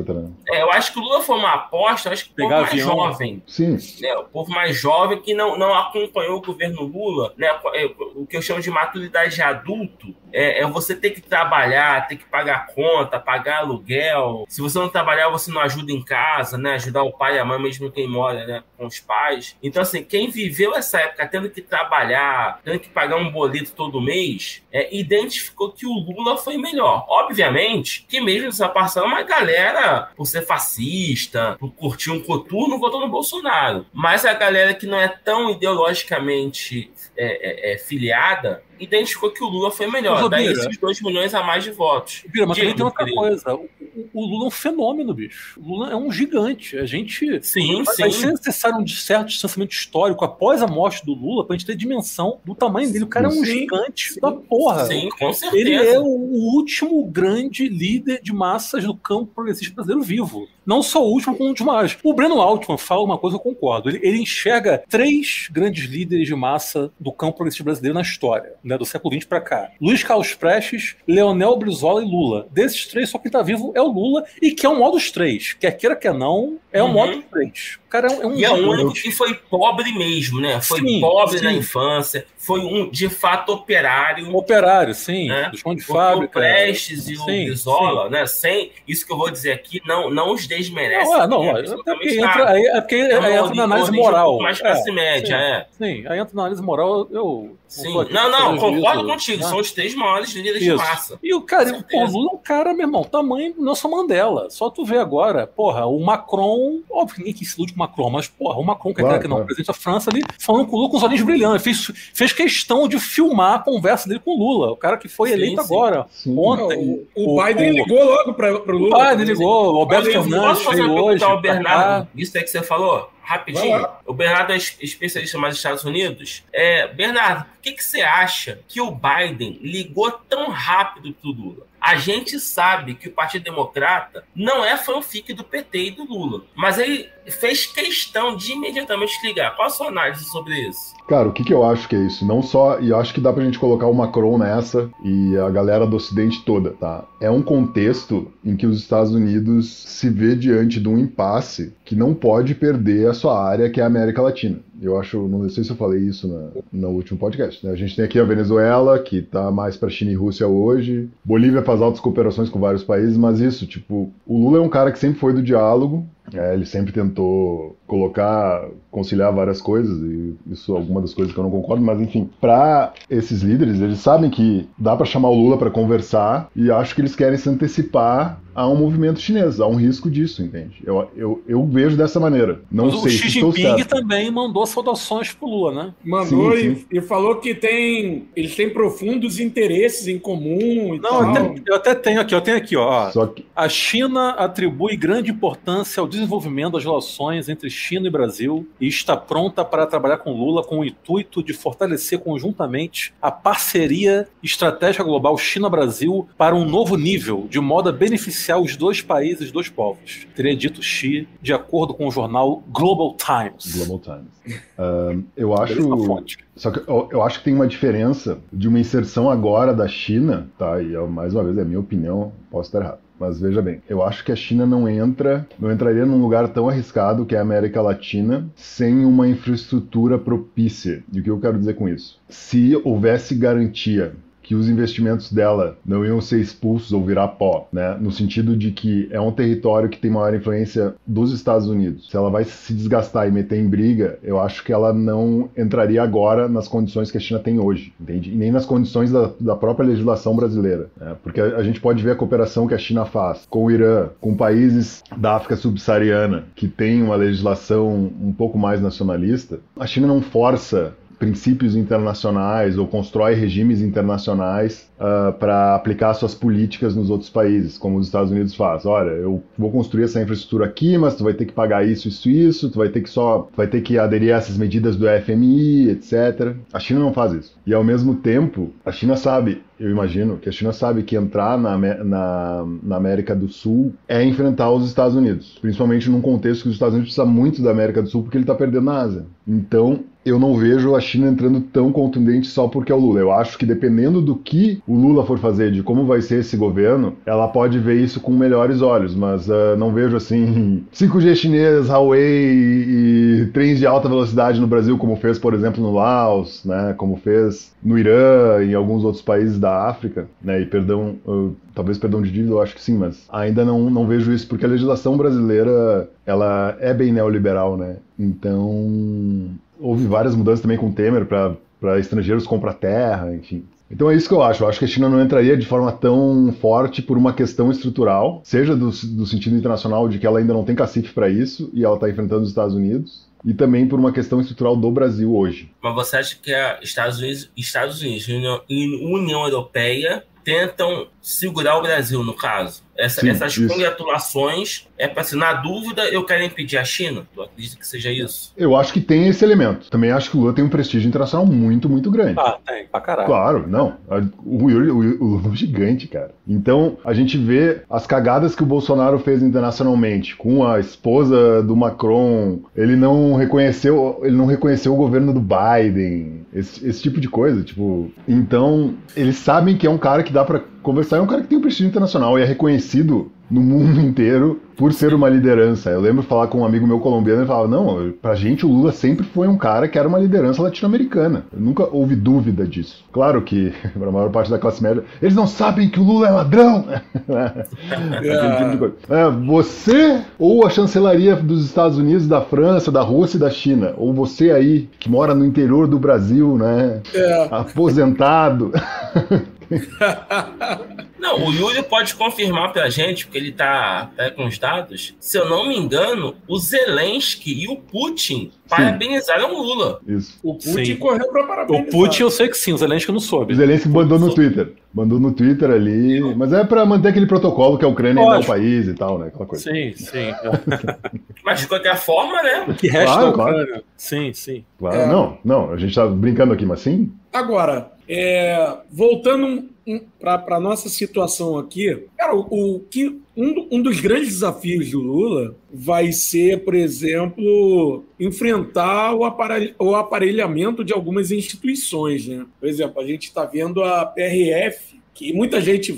É, eu acho que o Lula foi uma aposta, acho que o povo mais avião. jovem. Sim. Né, o povo mais jovem que não, não acompanhou o governo Lula, né, o que eu chamo de maturidade de adulto, é, é, você ter que trabalhar, ter que pagar conta, pagar aluguel. Se você não trabalhar, você não ajuda em casa, né? Ajudar o pai e a mãe, mesmo quem mora né? com os pais. Então, assim, quem viveu essa época tendo que trabalhar, tendo que pagar um boleto todo mês, é, identificou que o Lula foi melhor. Obviamente que mesmo essa parcela, uma galera, por ser fascista, por curtir um coturno, votou no Bolsonaro. Mas a galera que não é tão ideologicamente é, é, é filiada, identificou que o Lula foi melhor. Mas, Daí esses 2 milhões a mais de votos. Bira, mas também tem outra querido. coisa. O, o, Lula é um fenômeno, bicho. O Lula é um gigante. A gente. Sim, vai, sim. Vai ser necessário um certo distanciamento histórico após a morte do Lula pra gente ter dimensão do tamanho dele. O cara sim, é um gigante sim, da porra. Sim, com certeza. Ele é o, último grande líder de massas do campo progressista brasileiro vivo. Não só o último, como um dos maiores. O Breno Altman fala uma coisa, eu concordo. Ele, ele enxerga três grandes líderes de massa do campo progressista brasileiro na história, né, do século XX para cá. Luiz Carlos Prestes, Leonel Brizola e Lula. Desses três, só quem tá vivo é o Lula, e que é um modo dos três. Quer queira, quer não, é o uhum. modo dos três. O cara é um, E é o único que foi pobre mesmo, né? Foi sim, pobre sim. na infância, foi um, de fato, operário. Operário, sim. Né? Do chão de Porque fábrica. O Prestes e o sim, Brizola, né? Sem isso que eu vou dizer aqui, não, não os desmerecem. Não, é, não, é, porque entra, aí, é porque é aí entra na análise moral. Um mais classe é, média, é. Sim, aí entra na análise moral, eu. Sim, não, não, concordo contigo. Né? São os três maiores líderes Isso. de massa. E o cara, o Lula é um cara, meu irmão, tamanho Nelson Mandela. Só tu vê agora, porra, o Macron, óbvio que ninguém quis se ilude com o Macron, mas, porra, o Macron, que é claro, que não, claro. o presidente da França ali, falando com o Lula com os olhos brilhantes. Fez, fez questão de filmar a conversa dele com o Lula, o cara que foi sim, eleito sim. agora, sim. ontem. O, o, o Biden o, ligou logo para o Lula. O Biden ligou, o Alberto Fernandes veio hoje. Ao Bernardo, isso é que você falou? rapidinho. O Bernardo é especialista mais nos Estados Unidos. É, Bernardo, por que, que você acha que o Biden ligou tão rápido pro Lula? A gente sabe que o Partido Democrata não é fanfic do PT e do Lula, mas ele fez questão de imediatamente ligar. Qual a sua análise sobre isso? Cara, o que, que eu acho que é isso? Não só, e acho que dá pra gente colocar o Macron nessa e a galera do Ocidente toda, tá? É um contexto em que os Estados Unidos se vê diante de um impasse que não pode perder a sua área, que é a América Latina. Eu acho, não sei se eu falei isso na, no último podcast. Né? A gente tem aqui a Venezuela, que tá mais para China e Rússia hoje. Bolívia faz altas cooperações com vários países, mas isso, tipo, o Lula é um cara que sempre foi do diálogo, é, ele sempre tentou colocar, conciliar várias coisas, e isso é alguma das coisas que eu não concordo, mas enfim, para esses líderes, eles sabem que dá para chamar o Lula para conversar e acho que eles querem se antecipar a um movimento chinês, há um risco disso, entende? Eu, eu, eu vejo dessa maneira. Não Mas sei o Xi Jinping também mandou saudações pro Lula, né? Mandou sim, sim. E, e, falou que tem eles têm profundos interesses em comum. Não, eu até, eu até, tenho aqui, eu tenho aqui, ó. Que... A China atribui grande importância ao desenvolvimento das relações entre China e Brasil e está pronta para trabalhar com Lula com o intuito de fortalecer conjuntamente a parceria estratégica global China-Brasil para um novo nível, de modo a beneficiar os dois países, os dois povos. Teria dito Xi, de acordo com o jornal Global Times. Global Times. Uh, eu acho. Só que eu, eu, acho que tem uma diferença de uma inserção agora da China, tá? E mais uma vez é a minha opinião, posso estar errado. Mas veja bem, eu acho que a China não entra, não entraria num lugar tão arriscado que é a América Latina sem uma infraestrutura propícia. E o que eu quero dizer com isso? Se houvesse garantia que os investimentos dela não iam ser expulsos ou virar pó, né? No sentido de que é um território que tem maior influência dos Estados Unidos. Se ela vai se desgastar e meter em briga, eu acho que ela não entraria agora nas condições que a China tem hoje, entende? E nem nas condições da, da própria legislação brasileira, né? Porque a, a gente pode ver a cooperação que a China faz com o Irã, com países da África subsaariana que tem uma legislação um pouco mais nacionalista. A China não força princípios internacionais ou constrói regimes internacionais uh, para aplicar suas políticas nos outros países, como os Estados Unidos faz. Olha, eu vou construir essa infraestrutura aqui, mas tu vai ter que pagar isso, isso, isso, tu vai ter que só, vai ter que aderir a essas medidas do FMI, etc. A China não faz isso. E ao mesmo tempo, a China sabe, eu imagino, que a China sabe que entrar na, na, na América do Sul é enfrentar os Estados Unidos, principalmente num contexto que os Estados Unidos precisam muito da América do Sul porque ele está perdendo na Ásia. Então, eu não vejo a China entrando tão contundente só porque é o Lula. Eu acho que dependendo do que o Lula for fazer, de como vai ser esse governo, ela pode ver isso com melhores olhos, mas uh, não vejo assim *laughs* 5G chinês, Huawei e, e trens de alta velocidade no Brasil, como fez, por exemplo, no Laos, né, como fez no Irã e alguns outros países da África, né, e perdão, uh, talvez perdão de dívida, eu acho que sim, mas ainda não, não vejo isso, porque a legislação brasileira, ela é bem neoliberal, né, então houve várias mudanças também com o Temer para estrangeiros comprar terra, enfim. Então é isso que eu acho. Eu acho que a China não entraria de forma tão forte por uma questão estrutural, seja do, do sentido internacional de que ela ainda não tem cacife para isso e ela está enfrentando os Estados Unidos, e também por uma questão estrutural do Brasil hoje. Mas você acha que Estados Unidos, Estados Unidos e União Europeia tentam segurar o Brasil, no caso. Essa, Sim, essas isso. congratulações é para assim, na dúvida, eu quero impedir a China? Tu acredita que seja isso? Eu acho que tem esse elemento. Também acho que o Lula tem um prestígio internacional muito, muito grande. Ah, tem, pra caralho. Claro, não. O, o, o, o Lula é gigante, cara. Então, a gente vê as cagadas que o Bolsonaro fez internacionalmente, com a esposa do Macron, ele não reconheceu, ele não reconheceu o governo do Biden, esse, esse tipo de coisa, tipo. Então, eles sabem que é um cara que dá para conversar, é um cara que tem um prestígio internacional e é reconhecido no mundo inteiro por ser uma liderança. Eu lembro de falar com um amigo meu colombiano e falava: não, pra gente o Lula sempre foi um cara que era uma liderança latino-americana. Nunca houve dúvida disso. Claro que, *laughs* para a maior parte da classe média, eles não sabem que o Lula é ladrão. *laughs* tipo é, você ou a chancelaria dos Estados Unidos, da França, da Rússia e da China, ou você aí que mora no interior do Brasil, né? É. Aposentado. *laughs* *laughs* Não, o Yuri pode confirmar pra gente, porque ele tá, tá com os dados. Se eu não me engano, o Zelensky e o Putin parabenizaram o Lula. Isso. O Putin sim. correu pra parabenizar. O Putin eu sei que sim, o Zelensky não soube. O Zelensky mandou no Twitter. Mandou no Twitter ali, mas é pra manter aquele protocolo que a Ucrânia ainda é o país e tal, né? Aquela coisa. Sim, sim. *laughs* mas de qualquer forma, né? O que resta claro, claro. Sim, sim. Claro, é. não, não, a gente tá brincando aqui, mas sim. Agora, é, voltando para a nossa situação aqui, cara, o, o que um, um, dos grandes desafios do Lula vai ser, por exemplo, enfrentar o, o aparelhamento de algumas instituições. Né? Por exemplo, a gente está vendo a PRF, que muita gente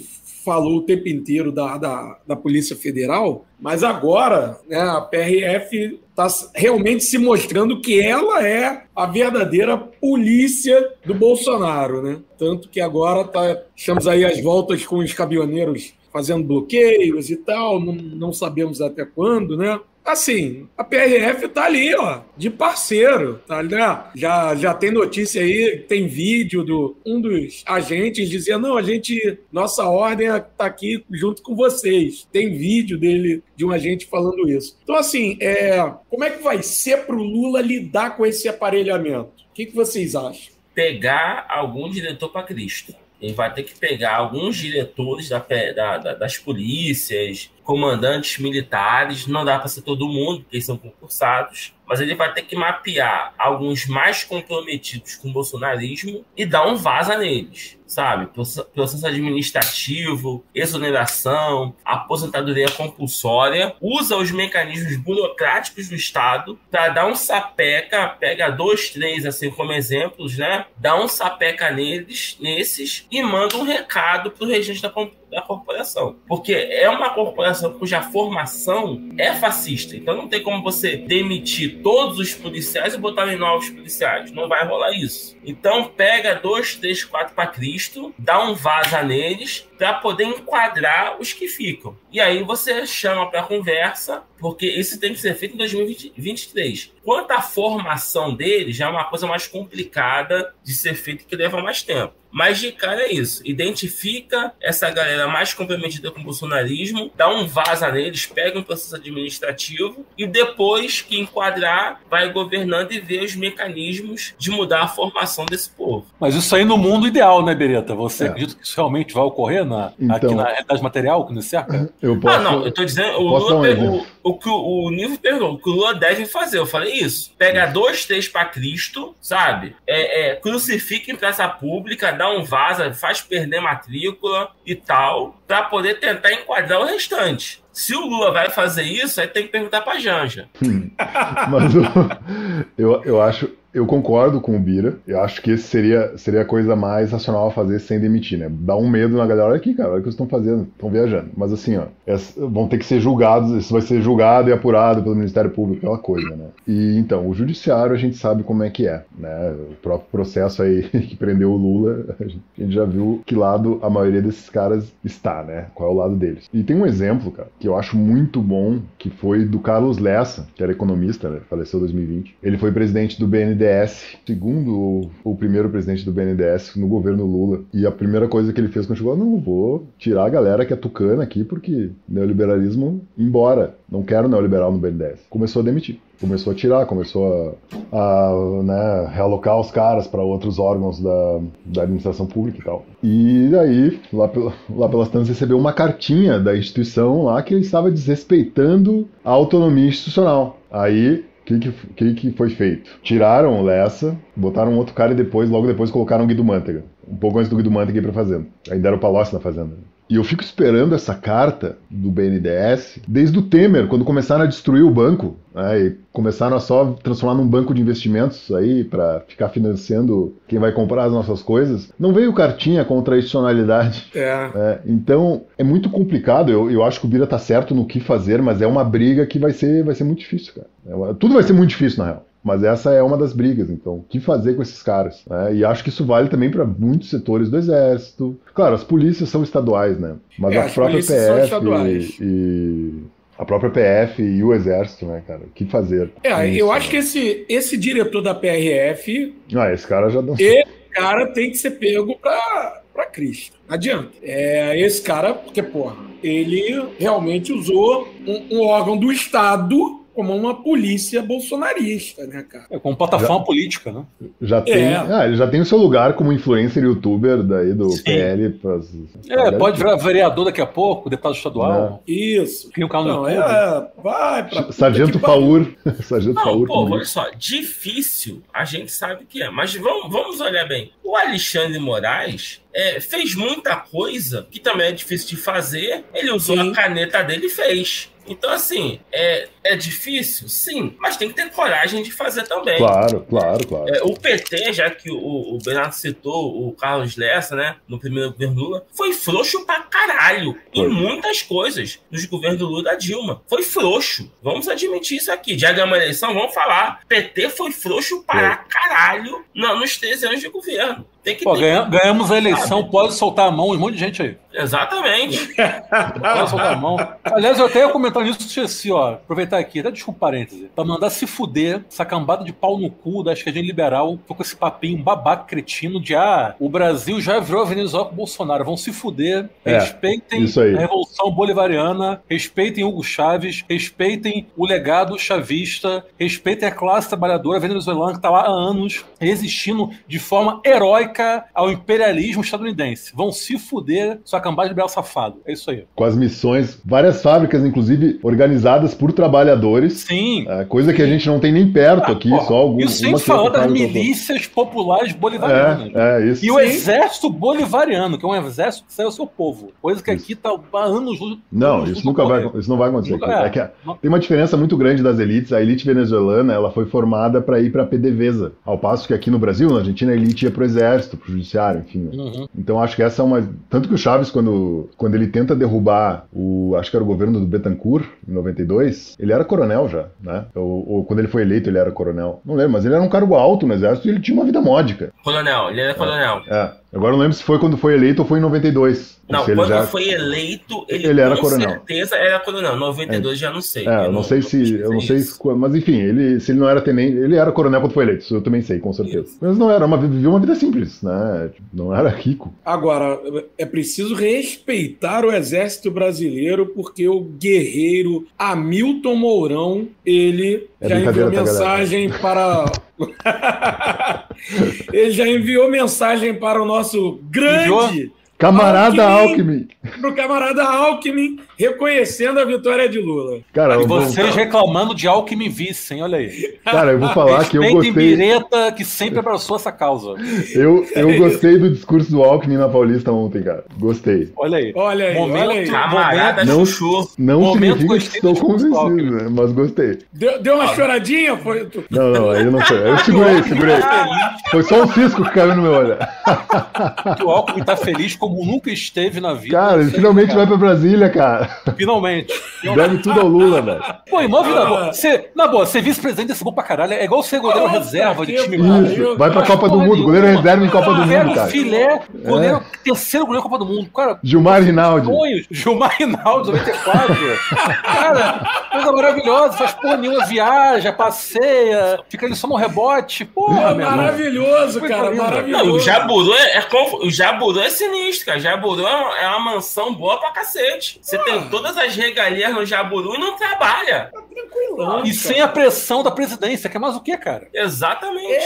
falou o tempo inteiro da, da, da Polícia Federal, mas agora né, a PRF está realmente se mostrando que ela é a verdadeira polícia do Bolsonaro, né? Tanto que agora tá, estamos aí às voltas com os caminhoneiros fazendo bloqueios e tal, não, não sabemos até quando, né? Assim, a PRF tá ali, ó, de parceiro, tá né? Já, já tem notícia aí, tem vídeo do um dos agentes dizendo, não, a gente, nossa ordem tá aqui junto com vocês. Tem vídeo dele, de um agente falando isso. Então, assim, é, como é que vai ser pro Lula lidar com esse aparelhamento? O que, que vocês acham? Pegar algum diretor para Cristo. Ele vai ter que pegar alguns diretores da, da, da, das polícias, comandantes militares, não dá para ser todo mundo, porque eles são concursados, mas ele vai ter que mapear alguns mais comprometidos com o bolsonarismo e dar um vaza neles, sabe? Processo administrativo, exoneração, aposentadoria compulsória, usa os mecanismos burocráticos do Estado para dar um sapeca, pega dois, três, assim como exemplos, né? Dá um sapeca neles, nesses, e manda um recado para o regente da da corporação. Porque é uma corporação cuja formação é fascista. Então não tem como você demitir todos os policiais e botar em novos policiais. Não vai rolar isso. Então pega dois, três, quatro para Cristo, dá um vaza neles para poder enquadrar os que ficam. E aí você chama para conversa, porque isso tem que ser feito em 2023. Quanto à formação deles, já é uma coisa mais complicada de ser feita que leva mais tempo. Mas de cara é isso. Identifica essa galera mais comprometida com o bolsonarismo, dá um vaza neles, pega um processo administrativo e depois que enquadrar, vai governando e vê os mecanismos de mudar a formação desse povo. Mas isso aí no mundo ideal, né, Bereta? Você é. acredita que isso realmente vai ocorrer na, então, aqui na realidade material que nos cerca? Eu posso, ah, não, eu tô dizendo, o Lula, um o, o, que o, o perguntou, o que o Lula deve fazer. Eu falei isso. Pega dois, três para Cristo, sabe? É, é, crucifica em praça pública, dá um vaza, faz perder matrícula e tal, para poder tentar enquadrar o restante. Se o Lula vai fazer isso, aí tem que perguntar pra Janja. Hum. Mas eu, eu acho eu concordo com o Bira. Eu acho que seria, seria a coisa mais racional a fazer sem demitir, né? Dá um medo na galera. Olha aqui, cara, olha o que eles estão fazendo, estão viajando. Mas assim, ó, vão ter que ser julgados, isso vai ser julgado e apurado pelo Ministério Público, aquela coisa, né? E então, o judiciário a gente sabe como é que é, né? O próprio processo aí *laughs* que prendeu o Lula, a gente já viu que lado a maioria desses caras está, né? Qual é o lado deles. E tem um exemplo, cara, que eu acho muito bom, que foi do Carlos Lessa, que era economista, né? Faleceu em 2020. Ele foi presidente do BNDES BNDES, segundo o, primeiro presidente do BNDES no governo Lula. E a primeira coisa que ele fez quando chegou, não, vou tirar a galera que é tucana aqui, porque neoliberalismo, embora, não quero neoliberal no BNDES. Começou a demitir começou a tirar, começou a, a né, realocar os caras para outros órgãos da, da administração pública e tal. E aí, lá, lá pelas tantas, recebeu uma cartinha da instituição lá que ele estava desrespeitando a autonomia institucional. Aí que, que, que, foi feito? Tiraram o Lessa, botaram outro cara e depois, logo depois, colocaram o Guido Mantega. Um pouco antes do Guido Mantega ir pra Fazenda. Ainda era o Palocci na Fazenda. E eu fico esperando essa carta do BNDES desde o Temer, quando começaram a destruir o banco, né, e começaram a só transformar num banco de investimentos aí para ficar financiando quem vai comprar as nossas coisas. Não veio cartinha contra a institucionalidade. É. É, então é muito complicado. Eu, eu acho que o Bira tá certo no que fazer, mas é uma briga que vai ser, vai ser muito difícil, cara. É tudo vai ser muito difícil, na real. Mas essa é uma das brigas, então. O que fazer com esses caras? Né? E acho que isso vale também para muitos setores do Exército. Claro, as polícias são estaduais, né? Mas é, a própria PF e, e, a própria PF e o Exército, né, cara? O que fazer? É, eu acho que esse, esse diretor da PRF. Ah, esse cara já deu. Esse cara tem que ser pego para para Cristo. Não adianta. É, esse cara, porque, porra, ele realmente usou um, um órgão do Estado como uma polícia bolsonarista, né, cara? É, como plataforma já, política, né? Já tem, é. ah, ele já tem o seu lugar como influencer youtuber daí do Sim. PL. Pras, é, pode virar vereador daqui a pouco, deputado estadual. É. Isso. Tem um canal Não, é, vai pra Sargento Paur. *laughs* Sargento Não, Paur. Pô, olha só, difícil a gente sabe que é, mas vamos, vamos olhar bem. O Alexandre Moraes é, fez muita coisa que também é difícil de fazer. Ele usou Sim. a caneta dele e fez. Então, assim, é, é difícil? Sim, mas tem que ter coragem de fazer também. Claro, claro, claro. É, o PT, já que o, o Bernardo citou o Carlos Lessa, né, no primeiro governo Lula, foi frouxo pra caralho foi. em muitas coisas nos governos do Lula da Dilma. Foi frouxo. Vamos admitir isso aqui. Já ganhamos a eleição, vamos falar. PT foi frouxo para caralho nos 13 anos de governo. Tem que Pô, ter... ganha, ganhamos a eleição, sabe? pode soltar a mão, um monte de gente aí. Exatamente. pode soltar a mão. Aliás, eu até ia comentar nisso, esqueci, ó. Aproveitar aqui, até desculpa parêntese. Pra mandar se fuder, essa cambada de pau no cu da esquerda liberal, com esse papinho babaca cretino de ah, o Brasil já virou a Venezuela com o Bolsonaro. Vão se fuder, é, respeitem a Revolução Bolivariana, respeitem Hugo Chaves, respeitem o legado chavista, respeitem a classe trabalhadora venezuelana que tá lá há anos resistindo de forma heróica ao imperialismo estadunidense. Vão se fuder, sua cambada de belo safado. É isso aí. Com as missões, várias fábricas, inclusive, organizadas por trabalhadores. Sim. É, coisa que a gente não tem nem perto ah, aqui, porra, só alguns. Isso sem falar das milícias populares bolivarianas. É, é, isso. E Sim. o exército bolivariano, que é um exército que sai ao seu povo. Coisa que isso. aqui tá há anos. Não, isso nunca vai, isso não vai acontecer. É. é tem uma diferença muito grande das elites. A elite venezuelana, ela foi formada para ir para PDVSA. Ao passo que aqui no Brasil, na Argentina, a elite ia pro exército exército, pro judiciário, enfim. Uhum. Então acho que essa é uma. Tanto que o Chaves, quando, quando ele tenta derrubar o. Acho que era o governo do Betancourt, em 92, ele era coronel já, né? Ou, ou, quando ele foi eleito, ele era coronel. Não lembro, mas ele era um cargo alto no exército e ele tinha uma vida módica. Coronel, ele era coronel. É. é. Agora não lembro se foi quando foi eleito ou foi em 92. Não, ele quando já... foi eleito, ele, Ele era com coronel. certeza era coronel. 92 já não sei. É, eu não sei se. Eu não sei se, mas enfim, ele, se ele não era tenente. Ele era coronel quando foi eleito, isso eu também sei, com certeza. Mas não era, uma, vivia uma vida simples, né? Tipo, Não era rico. Agora, é preciso respeitar o exército brasileiro, porque o guerreiro Hamilton Mourão, ele É já enviou tá, mensagem para. Ele já enviou mensagem para o nosso grande. Camarada Alckmin. Alckmin! Pro camarada Alckmin, reconhecendo a vitória de Lula. Cara, E vou, vocês reclamando de Alckmin vice, hein? Olha aí. cara, eu vou falar que eu gostei. Bireta, que sempre abraçou essa causa. Eu, *laughs* eu gostei do discurso do Alckmin na Paulista ontem, cara. Gostei. Olha aí. Olha aí, Momento- olha aí. Camarada Não- chuchu. Não Momento significa que estou convencido, né? Mas gostei. Deu, deu uma choradinha? Foi... Não, não, aí não foi. Eu segurei, segurei. Foi só um cisco que caiu no meu olho. O Alckmin tá feliz como nunca esteve na vida. Cara, ele finalmente cara. vai pra Brasília, cara. Finalmente. *laughs* Deve tudo ao Lula, velho. Pô, e mó vida Ah. boa. Você, na boa, ser vice-presidente desse bom pra caralho. É igual ser goleiro Nossa, reserva de time. Isso, vai pra Mas Copa do Mundo, goleiro reserva em Copa do Mundo, cara. filé, goleiro, terceiro goleiro da Copa do Mundo. Cara, Gilmar Rinaldi. sonhos. Gilmar Rinaldi, 94. Cara, coisa maravilhosa. Faz porra nenhuma, viaja, passeia, fica ali só no rebote. Porra, meu irmão. maravilhoso, cara, maravilhoso. Não, o Jaburu é, é conf- o Jaburu é sinistro, cara. Jaburu é uma, é uma mansão boa pra cacete. Você tem todas as regalias no Jaburu e não trabalha. Tranquilão, E cara. sem a pressão da presidência, que é mais o que, cara? Exatamente.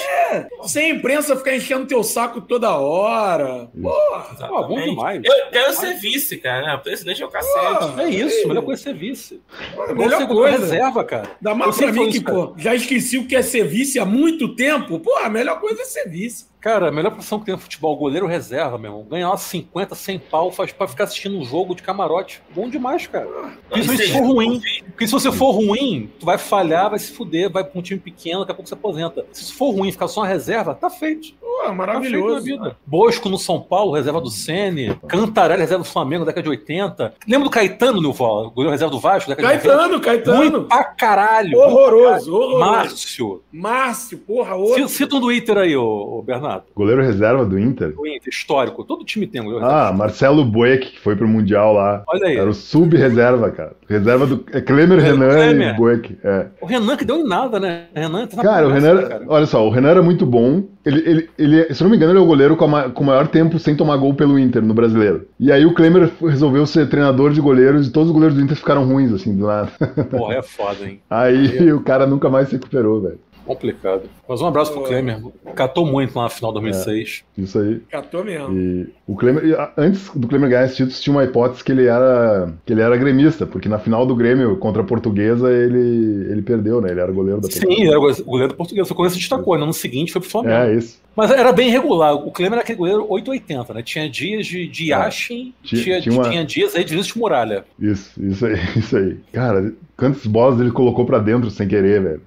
Sem a imprensa ficar enchendo teu saco toda hora. Porra. Pô, bom demais. Eu quero ser vice, cara. O presidente é o cacete. Porra. É isso, melhor coisa é ser vice. Pô, Melhor coisa. reserva, cara. Dá mais pra mim que, isso, pô, já esqueci o que é ser vice há muito tempo. Pô, a melhor coisa é ser vice. Cara, a melhor posição que tem no futebol, goleiro reserva, meu irmão. Ganhar umas 50, 100 pau faz pra ficar assistindo um jogo de camarote. Bom demais, cara. Principalmente se for ruim. Porque se você for ruim, tu vai falhar, vai se fuder, vai pra um time pequeno, daqui a pouco você aposenta. Se isso for ruim ficar só uma reserva, tá feito. Pô, Tá feito na maravilhoso. vida. Bosco no São Paulo, reserva do Sene. Cantarelli, reserva do Flamengo, década de 80. Lembra do Caetano, Nilval? Goleiro reserva do Vasco, década de 90? Caetano, Ruim Caetano. pra caralho. Horroroso, horroroso. Márcio. Márcio, porra, outro. Cita- um do Inter aí, ô, ô Bernardo. Goleiro reserva do Inter. O Inter, histórico. Todo time tem um goleiro reserva. Ah, Marcelo Bueck, que foi pro Mundial lá. Olha aí. Era o sub-reserva, cara. Reserva do. É Klemer, É, Renan Klemer. e Bueck. É. O Renan que deu em nada, né? Renan tá Cara, o Renan. né, cara? Olha só, o Renan era muito bom. Ele, ele, ele, se eu não me engano, ele é o goleiro com, a com o maior tempo sem tomar gol pelo Inter no brasileiro. E aí o Klemer resolveu ser treinador de goleiros e todos os goleiros do Inter ficaram ruins, assim, do nada. Porra, é foda, hein? Aí o cara nunca mais se recuperou, velho. Complicado. Mas um abraço pro Klemer. Catou muito lá na final 2006. Isso aí. Catou mesmo. E o Klemer, antes do Klemer ganhar esse título, tinha uma hipótese que ele era que ele era gremista, porque na final do Grêmio contra a Portuguesa ele, ele perdeu, né? Ele era goleiro da Sim, era o goleiro do português. O Corinthians destacou. No ano seguinte foi pro Flamengo. É, isso. Mas era bem irregular. O Klemer era aquele goleiro 880, né? Tinha dias de, de Yashin, Tinha- tinha, tinha uma- tinha dias aí de Vinícius de Muralha. Isso, isso aí, *laughs* isso aí. Cara, quantas bolas ele colocou pra dentro sem querer, velho.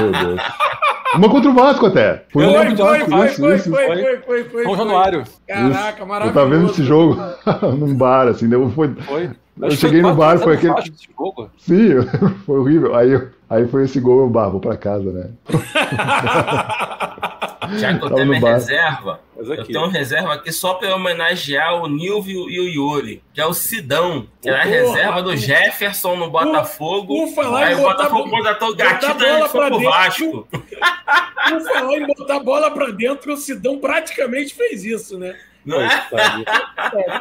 Meu Deus. Uma contra o Vasco até. Foi Eu Foi, foi, isso, foi, isso. foi, foi. foi, foi, foi. Januário. Caraca, Eu maravilhoso. tava vendo esse jogo *laughs* num bar, assim, deu, foi, Foi. Eu cheguei no bar, foi aquele- sim, *laughs* foi horrível. Aí, eu- aí foi esse gol, eu, bah, vou pra casa, né? *laughs* Já que eu tenho minha bar. reserva, eu tenho uma reserva aqui só pra homenagear o Nilvio e o Yuri, que é o Sidão, que era a Porra, reserva do Jefferson no Botafogo. por falar aí em o botar Botafogo bo- contratou o Gatito e foi pro dentro. Vasco. *laughs* Por falar em botar a bola pra dentro, o Sidão praticamente fez isso, né? Não é?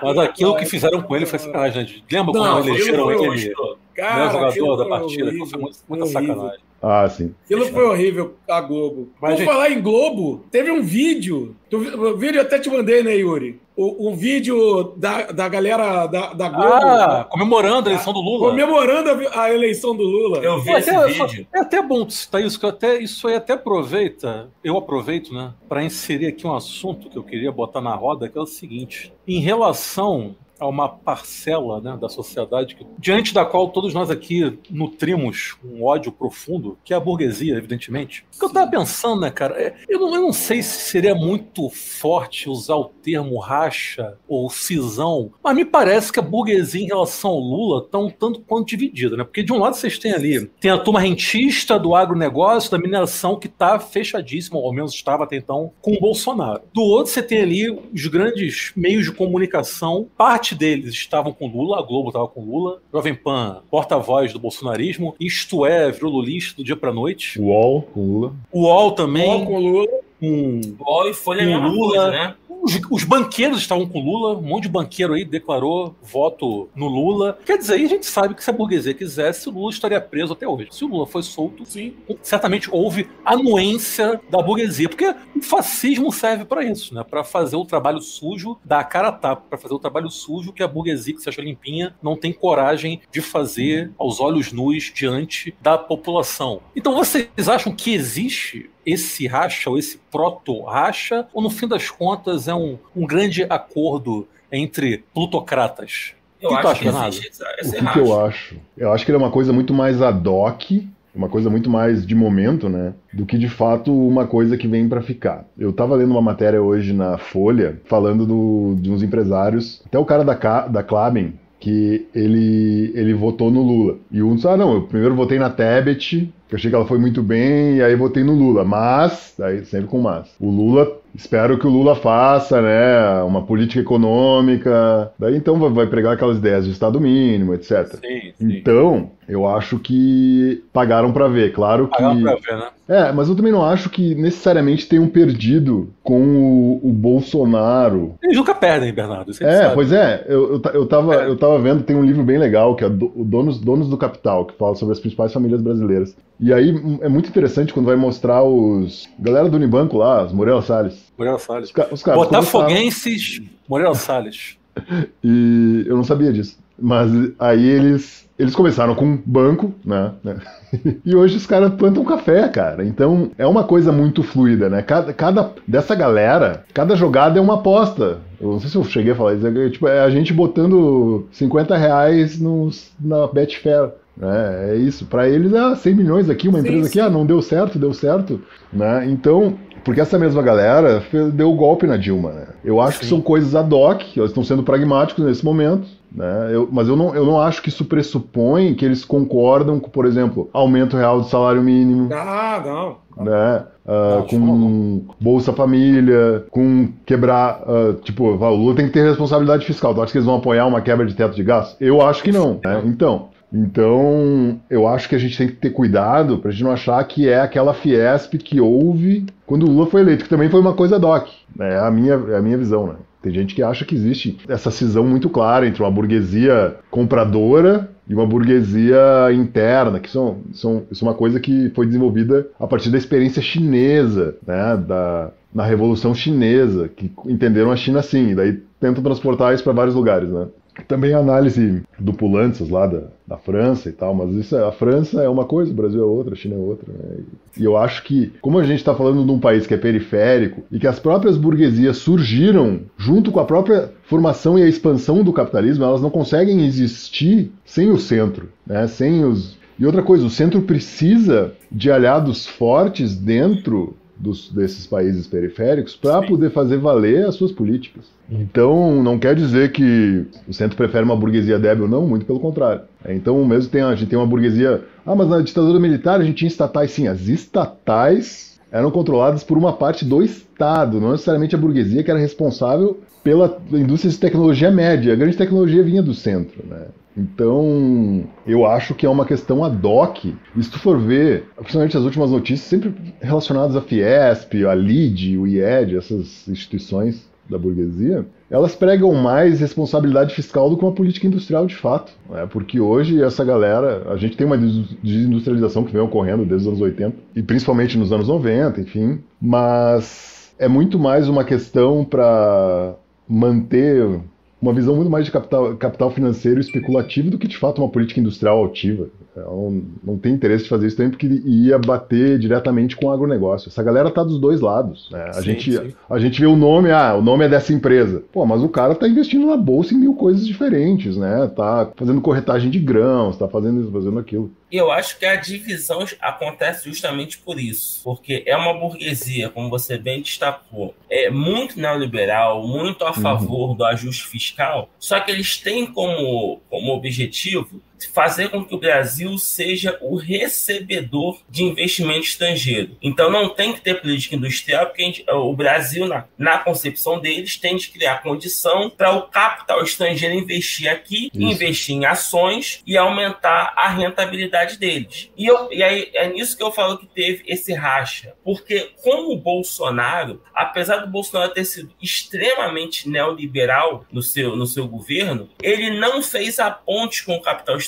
Mas aquilo que fizeram com ele foi sacanagem. Lembra Não, quando elegeram ele? Cara, aquilo jogador da partida, horrível, foi muita sacanagem. Ah, sim. Aquilo foi horrível, a Globo. Mas, Por gente- falar em Globo, teve um vídeo. O vídeo eu até te mandei, né, Yuri? O, o vídeo da, da galera da, da Globo Ah, comemorando a eleição do Lula. comemorando a, a eleição do Lula. Eu vi É esse até, vídeo. é até bom citar isso, que até, isso aí até aproveita, eu aproveito, né, para inserir aqui um assunto que eu queria botar na roda, que é o seguinte: em relação a uma parcela né, da sociedade que, diante da qual todos nós aqui nutrimos um ódio profundo, que é a burguesia, evidentemente. O que eu tava pensando, né, cara? É, eu não, eu não sei se seria muito forte usar o termo racha ou cisão, mas me parece que a burguesia em relação ao Lula está um tanto quanto dividida, né? Porque de um lado vocês têm ali, tem a turma rentista do agronegócio, da mineração, que está fechadíssima, ou ao menos estava até então, com o Bolsonaro. Do outro você tem ali os grandes meios de comunicação, parte deles estavam com Lula, a Globo estava com Lula, Jovem Pan, porta-voz do bolsonarismo, isto é, virou lulista do dia para noite. UOL com Lula. UOL também. UOL com Lula. Com, UOL e Folha com é mesma Lula. coisa, né? Os, os banqueiros estavam com Lula, um monte de banqueiro aí declarou voto no Lula. Quer dizer, aí a gente sabe que se a burguesia quisesse, o Lula estaria preso até hoje. Se o Lula foi solto, Sim. certamente houve anuência da burguesia, porque o fascismo serve para isso, né? Para fazer o trabalho sujo, dar a cara a tapa, para fazer o trabalho sujo que a burguesia que se acha limpinha não tem coragem de fazer aos olhos nus diante da população. Então vocês acham que existe esse racha ou esse proto-racha, ou no fim das contas é um, um grande acordo entre plutocratas? Eu O que tu acho acha, que Bernardo? existe essa, O que, que eu acho? Eu acho que ele é uma coisa muito mais ad hoc, uma coisa muito mais de momento, né? Do que de fato uma coisa que vem pra ficar. Eu tava lendo uma matéria hoje na Folha falando do- de uns empresários, até o cara da, da Clabin, que ele, ele votou no Lula. E um disse: Ah, não, eu primeiro votei na Tebet, que eu achei que ela foi muito bem, e aí votei no Lula. Mas, daí sempre com mas. O Lula, espero que o Lula faça, né, uma política econômica. Daí então vai, pregar aquelas ideias de Estado mínimo, etc. Sim, Então, eu acho que pagaram pra ver. Claro que. Pagaram pra ver, né? É, mas eu também não acho que necessariamente tenham perdido com o, o Bolsonaro. Eles nunca perdem, Bernardo. É, sabe. pois é, eu, eu, eu, tava, É. eu tava vendo, tem um livro bem legal, que é o Donos, Donos do Capital, que fala sobre as principais famílias brasileiras. E aí hum, é muito interessante quando vai mostrar os. Galera do Unibanco lá, os Moreira Salles. Moreira Salles. Os, ca- os caras. Botafoguenses, Moreira Salles. *laughs* E eu não sabia disso. Mas aí eles, eles começaram com um banco, né? *laughs* E hoje os caras plantam café, cara. Então é uma coisa muito fluida, né? Cada, cada dessa galera, cada jogada é uma aposta. Eu não sei se eu cheguei a falar isso. É, tipo, é a gente botando 50 reais nos, na Betfair. Né? É isso. Pra eles, ah, 100 milhões aqui, uma Sim, empresa aqui, sim. ah, não deu certo, deu certo. Né? Então, porque essa mesma galera deu o golpe na Dilma, né? Eu acho que Sim. são coisas ad hoc, eles estão sendo pragmáticos nesse momento, né? Eu- mas eu não, eu não acho que isso pressupõe que eles concordam com, por exemplo, aumento real do salário mínimo, Ah, não. né? Forma com Bolsa Família, com quebrar. ah, tipo, o Lula tem que ter responsabilidade fiscal. Tu acha que eles vão apoiar uma quebra de teto de gastos? Eu acho que não. né? Então. Então, eu acho que a gente tem que ter cuidado pra gente não achar que é aquela Fiesp que houve quando o Lula foi eleito, que também foi uma coisa doc. É a minha, é a minha visão, né? Tem gente que acha que existe essa cisão muito clara entre uma burguesia compradora e uma burguesia interna, que são, são, isso é uma coisa que foi desenvolvida a partir da experiência chinesa, né, da, na Revolução Chinesa, que entenderam a China assim, e daí tentam transportar isso para vários lugares, né. Também a análise do Pulantzas lá da, da França e tal, mas isso é, a França é uma coisa, o Brasil é outra, a China é outra. Né? E eu acho que, como a gente está falando de um país que é periférico e que as próprias burguesias surgiram junto com a própria formação e a expansão do capitalismo, elas não conseguem existir sem o centro, né? sem os. E outra coisa, o centro precisa de aliados fortes dentro dos, desses países periféricos para poder fazer valer as suas políticas. Então, não quer dizer que o centro prefere uma burguesia débil, não, muito pelo contrário. É, Então, mesmo tem, a gente tem uma burguesia. Ah, mas na ditadura militar a gente tinha estatais, sim. As estatais eram controladas por uma parte do Estado, não necessariamente a burguesia que era responsável pela indústria de tecnologia média. A grande tecnologia vinha do centro, né? Então, eu acho que é uma questão ad hoc. E se tu for ver, principalmente as últimas notícias, sempre relacionadas à Fiesp, à LID, o IED, essas instituições da burguesia, elas pregam mais responsabilidade fiscal do que uma política industrial de fato. Né? Porque hoje essa galera, a gente tem uma desindustrialização que vem ocorrendo desde os anos 80, e principalmente nos anos 90, enfim, mas é muito mais uma questão para manter uma visão muito mais de capital, capital financeiro especulativo do que de fato uma política industrial altiva. Ela não, tem interesse de fazer isso também porque ia bater diretamente com o agronegócio. Essa galera tá dos dois lados. Né? A, Sim, gente, sim. a gente vê o nome, ah, o nome é dessa empresa. Pô, mas o cara tá investindo na bolsa em mil coisas diferentes, né? Tá fazendo corretagem de grãos, tá fazendo isso, fazendo aquilo. E eu acho que a divisão acontece justamente por isso. Porque é uma burguesia, como você bem destacou, é muito neoliberal, muito a favor do ajuste fiscal, só que eles têm como, como objetivo fazer com que o Brasil seja o recebedor de investimento estrangeiro. Então não tem que ter política industrial, porque gente- o Brasil, na, na concepção deles, tem de criar condição para o capital estrangeiro investir aqui, Isso. investir em ações e aumentar a rentabilidade deles. E, eu, e aí é nisso que eu falo que teve esse racha. Porque como o Bolsonaro, apesar do Bolsonaro ter sido extremamente neoliberal no seu, no seu governo, ele não fez a ponte com o capital estrangeiro.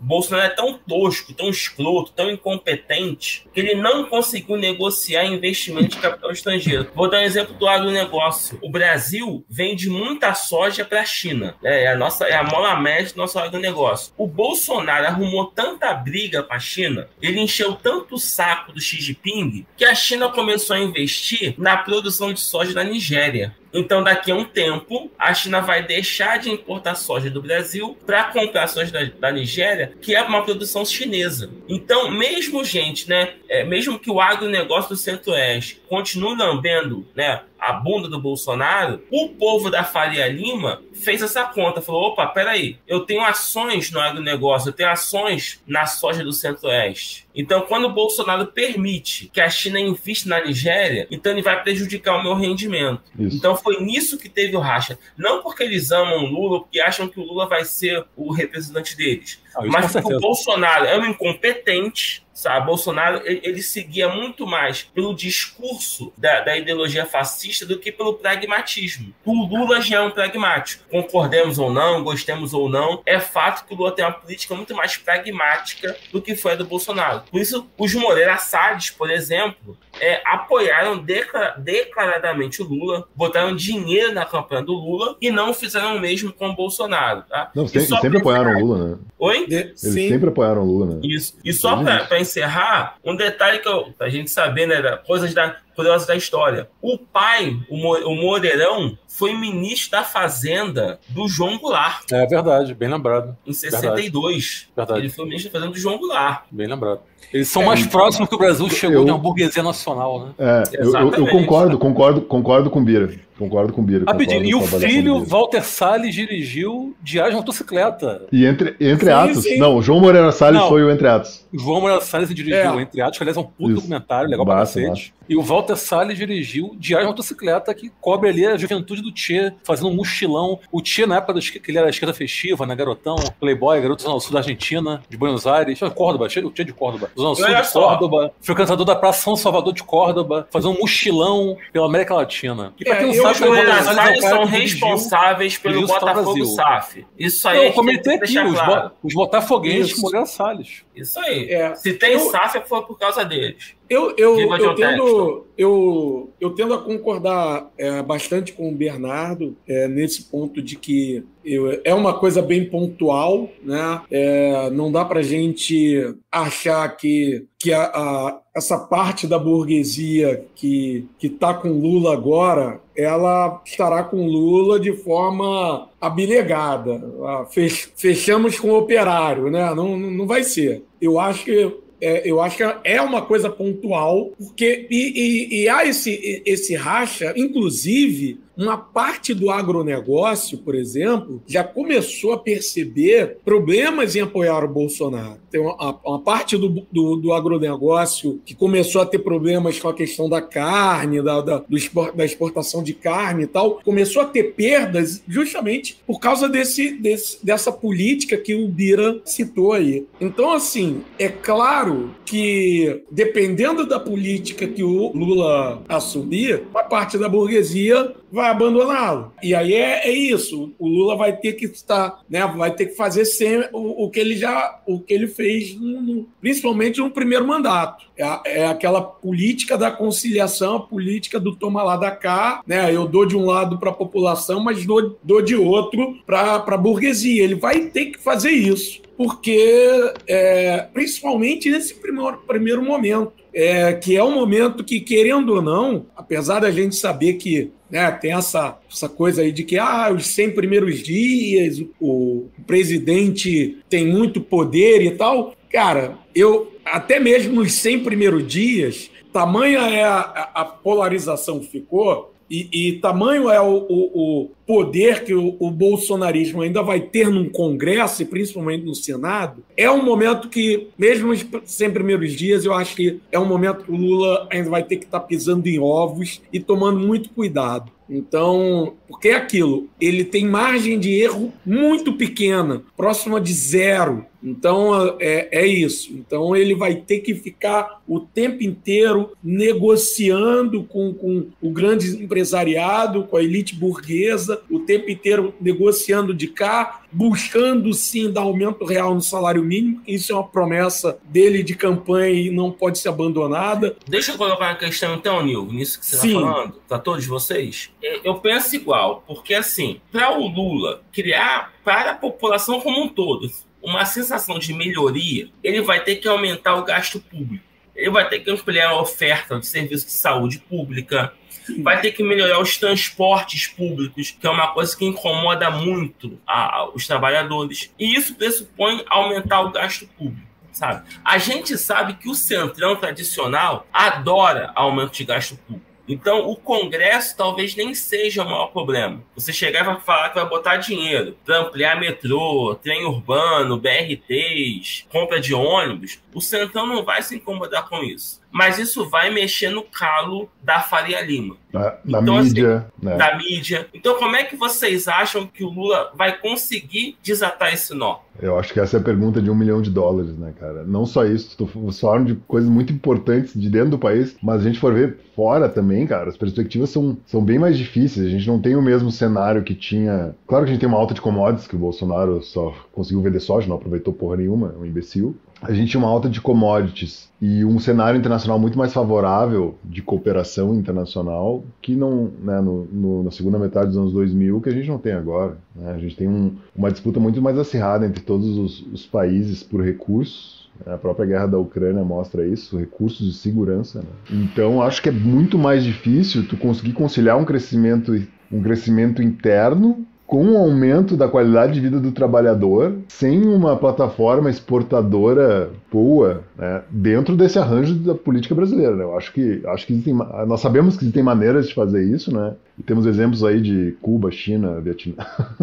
O Bolsonaro é tão tosco, tão escroto, tão incompetente, que ele não conseguiu negociar investimento de capital estrangeiro. Vou dar um exemplo do agronegócio. O Brasil vende muita soja para a China. É a, nossa, é a mola média do nosso agronegócio. O Bolsonaro arrumou tanta briga com a China, ele encheu tanto o saco do Xi Jinping, que a China começou a investir na produção de soja na Nigéria. Então, daqui a um tempo, a China vai deixar de importar soja do Brasil para comprar soja da, da Nigéria, que é uma produção chinesa. Então, mesmo gente, né, é, mesmo que o agronegócio do Centro-Oeste continue lambendo, né, a bunda do Bolsonaro, o povo da Faria Lima fez essa conta, falou: opa, peraí, eu tenho ações no agronegócio, eu tenho ações na soja do Centro-Oeste. Então, quando o Bolsonaro permite que a China invista na Nigéria, então ele vai prejudicar o meu rendimento. Isso. Então foi nisso que teve o racha. Não porque eles amam o Lula, porque acham que o Lula vai ser o representante deles. Ah, Mas porque o Bolsonaro é um incompetente, sabe? Bolsonaro ele, seguia muito mais pelo discurso da, da ideologia fascista do que pelo pragmatismo. O Lula já é um pragmático. Concordemos ou não, gostemos ou não, é fato que o Lula tem uma política muito mais pragmática do que foi a do Bolsonaro. Por isso, os Moreira Salles, por exemplo, é, apoiaram decla- declaradamente o Lula, botaram dinheiro na campanha do Lula e não fizeram o mesmo com o Bolsonaro. Tá? Não, E sempre, só sempre pra apoiaram o Lula, né? Oi? De- Eles sim. sempre apoiaram o Lula, né? Isso. E só para encerrar, um detalhe que eu, pra gente saber, né, da, coisas da, curiosas da história. O pai, o, Mo- o Moreirão, foi ministro da Fazenda do João Goulart, É verdade, bem lembrado. em 62. Verdade. Ele foi ministro da Fazenda do João Goulart. Bem lembrado. Eles são mais próximos que o Brasil chegou eu- de uma burguesia nacional, né? É, eu, eu- concordo, concordo, concordo com o Bira. Concordo com o Bira. Rapidinho, e o filho, do. Walter Salles, dirigiu Diário de Motocicleta. E entre, entre Sim, atos. sim. Não, o João Moreira Salles Não. foi o entre atos. O João Moreira Salles dirigiu É. Entre Atos, que aliás é um puto Isso. documentário, legal pra Massa, cacete. E o Walter Salles dirigiu Diário de Motocicleta, que cobre ali a juventude do Tchê, fazendo um mochilão. O Tchê, na época que ele era esquerda festiva, né, garotão, playboy, garoto Zona Sul da Argentina, de Buenos Aires, Córdoba, Tchê, o Tchê de Córdoba. Zona Sul de. Córdoba, frequentador da Praça São Salvador de Córdoba, fazendo um mochilão pela América Latina. E pra É, quem não eu Os é cara são responsáveis pelo Star Botafogo. SAF. Isso aí Não, a eu comentei aqui, os, claro. bo- os botafoguenses Isso. Moreira Salles. Isso aí. É. Se tem Eu- SAF, foi por causa deles. Eu, eu, eu, tendo, eu, eu tendo a concordar é, bastante com o Bernardo é, nesse ponto de que eu- é uma coisa bem pontual, né? É, não dá para gente achar que, que a, a- essa parte da burguesia que que está com Lula agora, ela estará com Lula de forma abnegada. Ah, fech- Fechamos com o operário, né? Não não vai ser. Eu acho que é, eu acho que é uma coisa pontual, porque e, e- e há esse, esse racha, inclusive, uma parte do agronegócio, por exemplo, já começou a perceber problemas em apoiar o Bolsonaro. Tem uma, uma parte do, do, do agronegócio que começou a ter problemas com a questão da carne, da, da, da exportação de carne e tal, começou a ter perdas justamente por causa desse, desse, dessa política que o Bira citou aí. Então, assim, é claro que dependendo da política que o Lula assumir, uma parte da burguesia vai abandoná-lo. E aí é, é, isso. O Lula vai ter que estar, né? Vai ter que fazer sempre o, o que ele já, o que ele fez, no, no, principalmente no primeiro mandato. É, é, aquela política da conciliação, a política do toma lá da cá, né? Eu dou de um lado para a população, mas dou, dou de outro para a burguesia. Ele vai ter que fazer isso porque é, principalmente nesse primeiro, primeiro momento, é, que é um momento que, querendo ou não, apesar da gente saber que né, tem essa, essa coisa aí de que ah, os 100 primeiros dias, o, o presidente tem muito poder e tal, cara, eu até mesmo nos 100 primeiros dias, tamanha é a, a polarização ficou, e, e, tamanho é o, o, o poder que o, o, bolsonarismo ainda vai ter num Congresso e principalmente no Senado, é um momento que, mesmo 100 primeiros dias, eu acho que é um momento que o Lula ainda vai ter que estar tá pisando em ovos e tomando muito cuidado. Então, porque é aquilo, ele tem margem de erro muito pequena, próxima de zero. Então, é, é isso. Então, ele vai ter que ficar o tempo inteiro negociando com, com o grande empresariado, com a elite burguesa, o tempo inteiro negociando de cá, buscando sim dar aumento real no salário mínimo. Isso é uma promessa dele de campanha e não pode ser abandonada. Deixa eu colocar uma questão então, Nil, nisso que você está falando, para todos vocês. Eu penso igual, porque assim, para o Lula criar para a população como um todo uma sensação de melhoria, ele vai ter que aumentar o gasto público. Ele vai ter que ampliar a oferta de serviço de saúde pública, vai ter que melhorar os transportes públicos, que é uma coisa que incomoda muito a, a, os trabalhadores. E isso pressupõe aumentar o gasto público. Sabe? A gente sabe que o centrão tradicional adora aumento de gasto público. Então, o Congresso talvez nem seja o maior problema. Você chegar e falar que vai botar dinheiro para ampliar metrô, trem urbano, BRTs, compra de ônibus, o Centrão não vai se incomodar com isso mas isso vai mexer no calo da Faria Lima. Da, da então, assim, mídia. Assim, né? Da mídia. Então, como é que vocês acham que o Lula vai conseguir desatar esse nó? Eu acho que essa é a pergunta de um milhão de dólares, né, cara? Não só isso, tu falaram de coisas muito importantes de dentro do país, mas a gente for ver fora também, cara, as perspectivas são, são bem mais difíceis. A gente não tem o mesmo cenário que tinha. Claro que a gente tem uma alta de commodities, que o Bolsonaro só conseguiu vender soja, não aproveitou porra nenhuma, é um imbecil a gente tinha uma alta de commodities e um cenário internacional muito mais favorável de cooperação internacional que não, né, no, no, na segunda metade dos anos 2000 que a gente não tem agora. Né? A gente tem um, uma disputa muito mais acirrada entre todos os, os países por recursos. A própria guerra da Ucrânia mostra isso, recursos de segurança. Né? Então, acho que é muito mais difícil tu conseguir conciliar um crescimento, um crescimento interno com o aumento da qualidade de vida do trabalhador, sem uma plataforma exportadora boa, né, dentro desse arranjo da política brasileira. Né? Eu acho que, acho que existem, nós sabemos que existem maneiras de fazer isso, né? E temos exemplos aí de Cuba, China, Vietnã.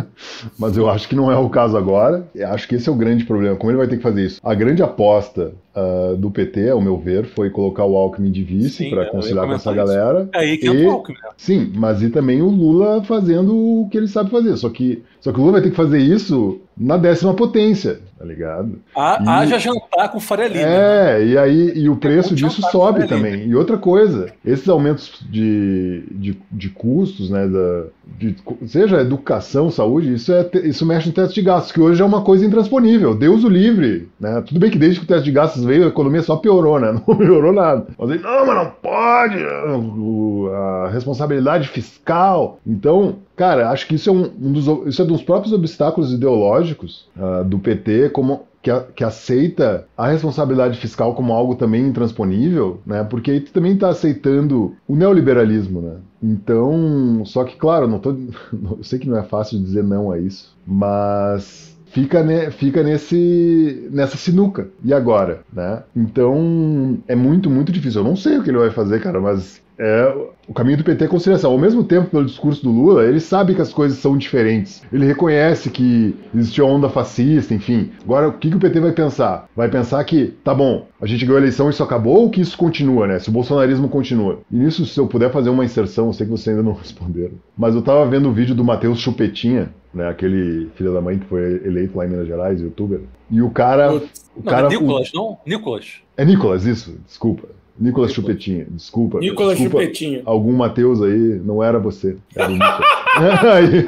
*laughs* Mas eu acho que não é o caso agora. Eu acho que esse é o grande problema. Como ele vai ter que fazer isso? A grande aposta uh, do PT, ao meu ver, foi colocar o Alckmin de vice para conciliar com essa isso. galera. É aí que e, é o Alckmin. Sim, mas e também o Lula fazendo o que ele sabe fazer. Só que, só que o Lula vai ter que fazer isso na décima potência, tá ligado? Haja jantar com Faria Lima. É, né? e aí e o preço disso sobe também. E outra coisa, esses aumentos de, de, de custos, né, da, de, seja educação, saúde, isso, é, isso mexe no teto de gastos, que hoje é uma coisa intransponível. Deus o livre, né? Tudo bem que desde que o teto de gastos veio, a economia só piorou, né? *laughs* Não melhorou nada. Mas aí, não, mas não pode, a responsabilidade fiscal. Então, cara, acho que isso é um, um dos, isso é dos próprios obstáculos ideológicos uh, do PT, como que, a, que, aceita a responsabilidade fiscal como algo também intransponível, né? Porque aí tu também está aceitando o neoliberalismo, né? Então, só que claro, não tô, *laughs* eu sei que não é fácil dizer não a isso, mas fica, ne, fica nesse nessa sinuca. E agora, né? Então, é muito muito difícil. Eu não sei o que ele vai fazer, cara, mas é, o caminho do PT é conciliação. Ao mesmo tempo, pelo discurso do Lula, ele sabe que as coisas são diferentes. Ele reconhece que existiu a onda fascista, enfim. Agora, o que, que o PT vai pensar? Vai pensar que, tá bom, a gente ganhou a eleição e isso acabou ou que isso continua, né? Se o bolsonarismo continua. E nisso, se eu puder fazer uma inserção, eu sei que vocês ainda não *laughs* responderam. Mas eu tava vendo o vídeo do Matheus Chupetinha, né? Aquele filho da mãe que foi eleito lá em Minas Gerais, youtuber. E o cara. O não, cara, é Nicolas, o... não? Nicolas. É Nicolas, isso, desculpa. Nicolas Chupetinha, desculpa. Nicolas desculpa, Chupetinha. Algum Matheus aí, não era você. Era o *laughs* aí,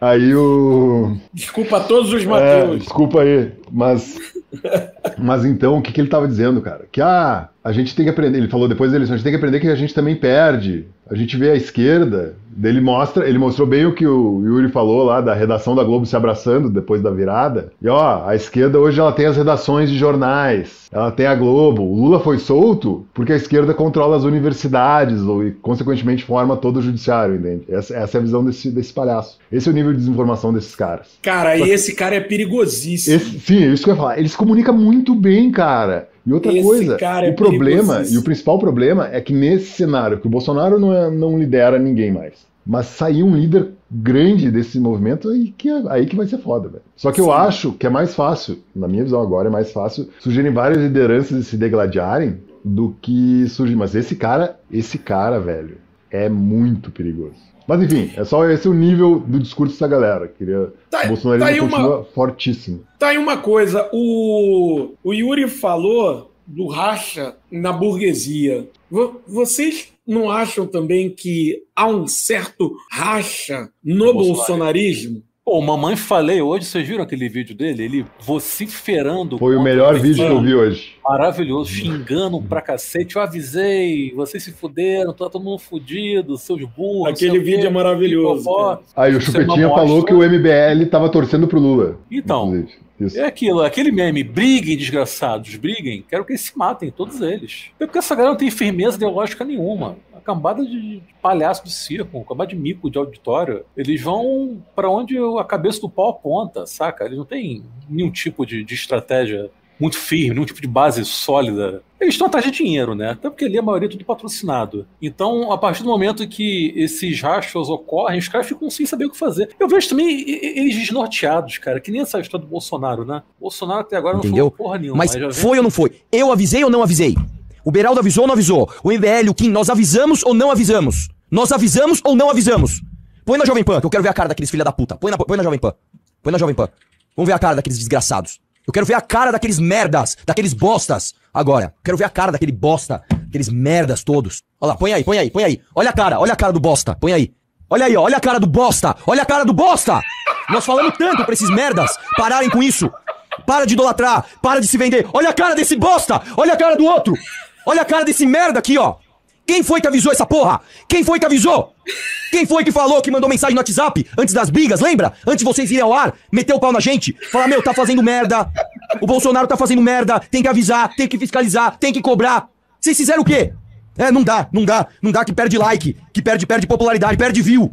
aí o. Desculpa a todos os É, Mateus. desculpa aí, mas. Mas então, o que, que ele estava dizendo, cara? Que ah, a gente tem que aprender. Ele falou depois da eleição, a gente tem que aprender que a gente também perde. A gente vê a esquerda, ele mostra, ele mostrou bem o que o Yuri falou lá da redação da Globo se abraçando depois da virada. E ó, a esquerda hoje ela tem as redações de jornais, ela tem a Globo. O Lula foi solto porque a esquerda controla as universidades e, consequentemente, forma todo o judiciário, entende? Essa, essa é a visão desse, desse palhaço. Esse é o nível de desinformação desses caras. Cara, e esse cara é perigosíssimo. Esse- sim, é isso que eu ia falar. Ele se comunica muito bem, cara. E outra Esse coisa, cara é o problema, e o principal problema é que nesse cenário, que o Bolsonaro não, é- não lidera ninguém mais. Mas saiu um líder grande desse movimento aí que, é- aí que vai ser foda, velho. Só que eu Sim. acho que é mais fácil, na minha visão agora, é mais fácil surgirem várias lideranças e se degladiarem do que surgir. Mas esse cara, esse cara, velho, é muito perigoso. Mas enfim, é só esse o nível do discurso dessa galera. Queria. Tá- o bolsonarismo tá aí uma- continua fortíssimo. Tá aí uma coisa, o, o Yuri falou do racha na burguesia. Vo- Vocês não acham também que há um certo racha no bolsonarismo? Pô, mamãe falei hoje, vocês viram aquele vídeo dele? Ele vociferando. Foi o melhor o vídeo que eu vi hoje. Maravilhoso, xingando pra cacete. Eu avisei, vocês se fuderam, tá todo mundo fudido, seus burros. Aquele quê, vídeo é maravilhoso. Aí o é Chupetinha falou que o MBL tava torcendo pro Lula. Então. Isso. É aquilo, aquele meme, briguem, desgraçados, briguem, quero que eles se matem, todos eles. É porque essa galera não tem firmeza ideológica nenhuma. Cambada de palhaço de circo, cambada de mico de auditório, eles vão pra onde a cabeça do pau aponta, saca? Eles não têm nenhum tipo de, de estratégia muito firme, nenhum tipo de base sólida. Eles estão atrás de dinheiro, né? Até porque ali a maioria é tudo patrocinado. Então, a partir do momento que esses rachos ocorrem, os caras ficam sem saber o que fazer. Eu vejo também eles desnorteados, cara, que nem essa história do Bolsonaro, né? O Bolsonaro até agora Entendeu? não falou porra nenhuma. Mas vem- foi ou não foi? Eu avisei ou não avisei? O Beraldo avisou ou não avisou? O MBL, o Kim, nós avisamos ou não avisamos? Nós avisamos ou não avisamos? Põe na Jovem Pan, que eu quero ver a cara daqueles filha da puta. Põe na, põe na Jovem Pan. Põe na Jovem Pan. Vamos ver a cara daqueles desgraçados. Eu quero ver a cara daqueles merdas, daqueles bostas. Agora, quero ver a cara daquele bosta, aqueles merdas todos. Olha lá, põe aí, põe aí, põe aí. Olha a cara, olha a cara do bosta, põe aí. Olha aí, olha a cara do bosta, olha a cara do bosta! Nós falamos tanto pra esses merdas pararem com isso. Para de idolatrar, para de se vender. Olha a cara desse bosta, olha a cara do outro. Olha a cara desse merda aqui, ó. Quem foi que avisou essa porra? Quem foi que avisou? Quem foi que falou, que mandou mensagem no WhatsApp antes das brigas, lembra? Antes de vocês irem ao ar, meteu o pau na gente, falar, meu, tá fazendo merda. O Bolsonaro tá fazendo merda, tem que avisar, tem que fiscalizar, tem que cobrar. Vocês fizeram o quê? É, não dá, não dá, não dá que perde like, que perde, perde popularidade, perde view.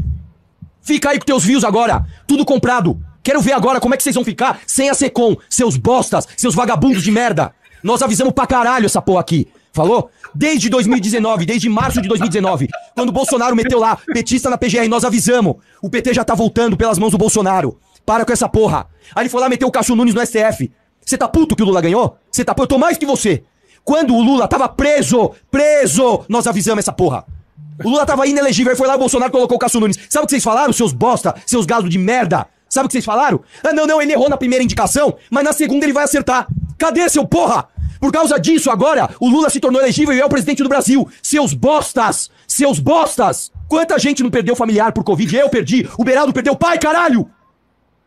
Fica aí com teus views agora, tudo comprado. Quero ver agora como é que vocês vão ficar sem a Secom, seus bostas, seus vagabundos de merda. Nós avisamos pra caralho essa porra aqui. Falou? Desde 2019, desde março de 2019, quando o Bolsonaro meteu lá, petista na PGR, nós avisamos. O PT já tá voltando pelas mãos do Bolsonaro. Para com essa porra. Aí ele foi lá meter o Cacho Nunes no STF. Você tá puto que o Lula ganhou? Você tá puto? Eu tô mais que você. Quando o Lula tava preso, preso, nós avisamos essa porra. O Lula tava inelegível, aí foi lá o Bolsonaro colocou o Cássio Nunes. Sabe o que vocês falaram, seus bosta, seus galos de merda? Sabe o que vocês falaram? Ah, não, não, ele errou na primeira indicação, mas na segunda ele vai acertar. Cadê, seu porra? Por causa disso, agora, o Lula se tornou elegível e é o presidente do Brasil. Seus bostas! Seus bostas! Quanta gente não perdeu familiar por Covid? Eu perdi, o Beraldo perdeu pai, caralho!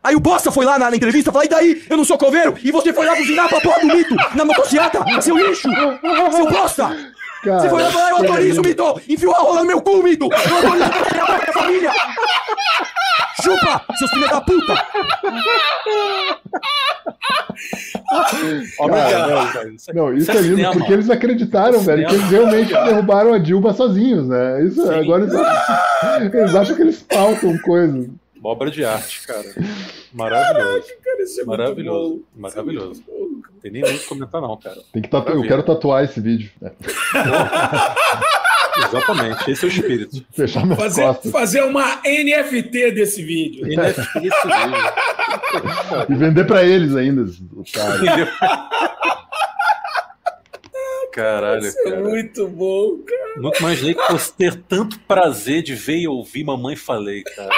Aí o Bosta foi lá na, na entrevista falou, e daí? Eu não sou coveiro? E você foi lá buzinar pra porra do mito na motocicleta? Seu lixo! Seu Bosta! Você foi lá falou, eu autorizo, mito! Enfiou a rola no meu cu, mito! Eu autorizo pra pegar a minha família! Chupa, seus filhos da puta! Cara, cara. Isso é- Não, isso isso é lindo, cinema. porque eles acreditaram, velho, que eles realmente derrubaram a Dilma sozinhos, né? Isso, Sim. agora eles eles acham que eles faltam coisas. Obra de arte, cara. Maravilhoso. Cara, isso é muito Maravilhoso. bom. Maravilhoso. Isso é muito bom. Não tem nem muito o que comentar, não, cara. Tem que tatu... Eu quero tatuar esse vídeo. É, *laughs* Exatamente, esse é o espírito. fechar minhas Fazer, costas. fazer uma NFT desse vídeo. NFT esse vídeo. E vender pra eles ainda. Entendeu? Caralho, Isso é cara. muito bom, cara. Nunca imaginei que fosse ter tanto prazer de ver e ouvir Mamãe Falei, cara.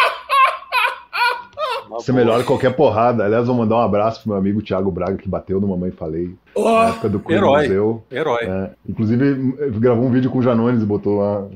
Você melhora qualquer porrada. Aliás, vou mandar um abraço pro meu amigo Thiago Braga, que bateu no Mamãe Falei. Ó, Na época do Queen herói. Museu. Herói. É, inclusive, gravou um vídeo com o Janones e botou lá.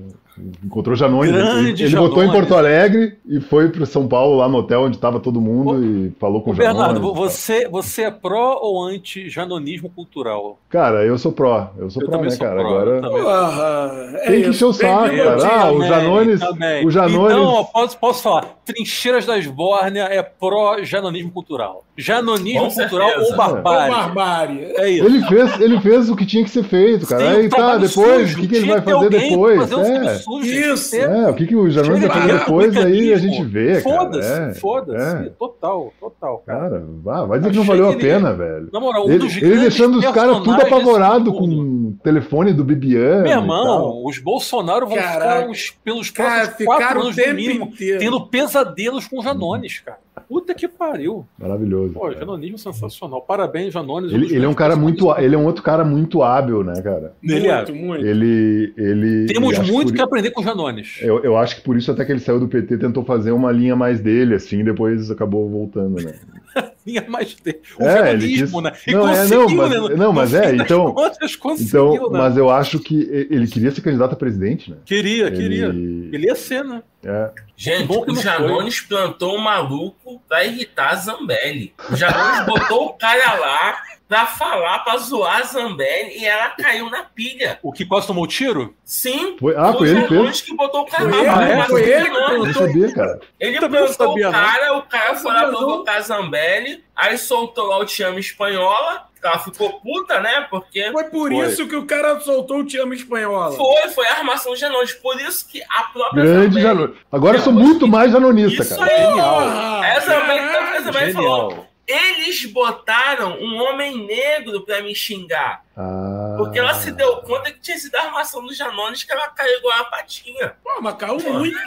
Encontrou o Janones. Grande ele ele botou em. Porto Alegre e foi para São Paulo, lá no hotel onde estava todo mundo, e falou com o Janones. Bernardo, você, você é pró ou anti-janonismo cultural? Cara, eu sou pró. Eu sou Eu pró, também né, sou cara? pró, Agora. também. porra, é Tem que encher o saco, cara. Ah, o Janones- também. o Janones- Então, ó, posso, posso falar. Trincheiras da Esbórnia é pró-janonismo cultural. Janonismo cultural ou barbárie. Ô, barbárie. É isso. Ele fez, ele fez o que tinha que ser feito, cara. Um Aí tá, depois, o que, que ele vai fazer depois? um É. sujo, Isso. É, o que, que o Janones vai fazer depois, aí a gente vê, cara. Foda-se, É, foda-se. é. Total, total. Cara. Cara, vai dizer que não valeu a que ele- pena, velho. Na moral, um Ele, dos ele deixando os caras tudo apavorado com o telefone do Bibiano. Meu irmão, os Bolsonaro vão Caraca. ficar os, pelos Cara, próximos quatro ficaram o anos no mínimo inteiro. tendo pesadelos com Janones, cara. Puta que pariu. Maravilhoso. Pô, cara. Janonismo sensacional. Parabéns, Janones. Ele, ele é um cara muito, ele é um outro cara muito hábil, né, cara? Ele é. Muito, muito. Ele, ele. Temos e acho muito por- que aprender com Janones. Eu, eu acho que por isso até que ele saiu do PT tentou fazer uma linha mais dele, assim, e depois acabou voltando, né? *laughs* Tinha mais de... O É, ele né? E Não, é, conseguiu, não, mas- né? Não, mas é, então- contas, conseguiu, Então, né? mas eu acho que ele queria ser candidato a presidente, né? Queria, queria. Ele, Ele ia ser, né? é. Gente, Bom que o não Janones plantou um maluco pra irritar a Zambelli. O Janones botou o cara lá pra falar, pra zoar a Zambelli e ela caiu na pilha. O que quase tomou tiro? Sim, Foi- ah, foi o ele fez? que botou o cara Foi lá. ele, foi não ele. Eu não sabia, cara. Ele Também não plantou sabia, o não. cara, o cara foi lá provocar a Zambelli, aí soltou lá o Te Amo Espanhola, ela ficou puta, né? Porque Foi por Foi. isso que o cara soltou o Te Amo Espanhola. foi, foi a armação do Janones. Por isso que a própria Grande Janones. Agora eu sou muito mais janonista, Isso cara. aí. Porra! Essa Zambelli, Caralho! a Zambelli falou, Genial. Eles botaram um homem negro pra me xingar. Ah. Porque ela se deu conta que tinha sido a armação do Janones que ela caiu igual a patinha. Pô, mas caiu muito.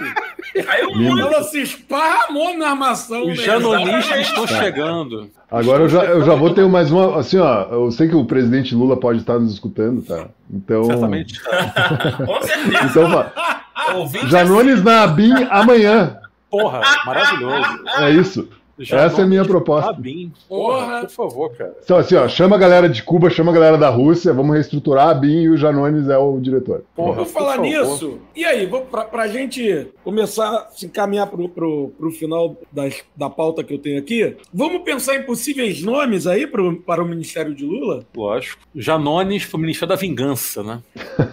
Caiu muito. Ela se esparramou na armação. Os janonistas estão chegando. Agora eu já, eu já vou ter mais uma. Assim, ó, eu sei que o presidente Lula pode estar nos escutando, tá? Então. Certamente. *laughs* Com certeza. Então, Janones na ABIN amanhã. Porra, maravilhoso. É isso. Essa é a minha proposta. Abin. Porra, Porra. por favor, cara. Então, assim, ó, chama a galera de Cuba, chama a galera da Rússia, vamos reestruturar a ABIN e o Janones é o diretor. Porra, Por falar por favor. nisso, e aí, vou, pra, pra gente começar a se encaminhar pro, pro, pro final das, da pauta que eu tenho aqui, vamos pensar em possíveis nomes aí pro, para o Ministério de Lula? Lógico. Janones foi o Ministério da Vingança, né?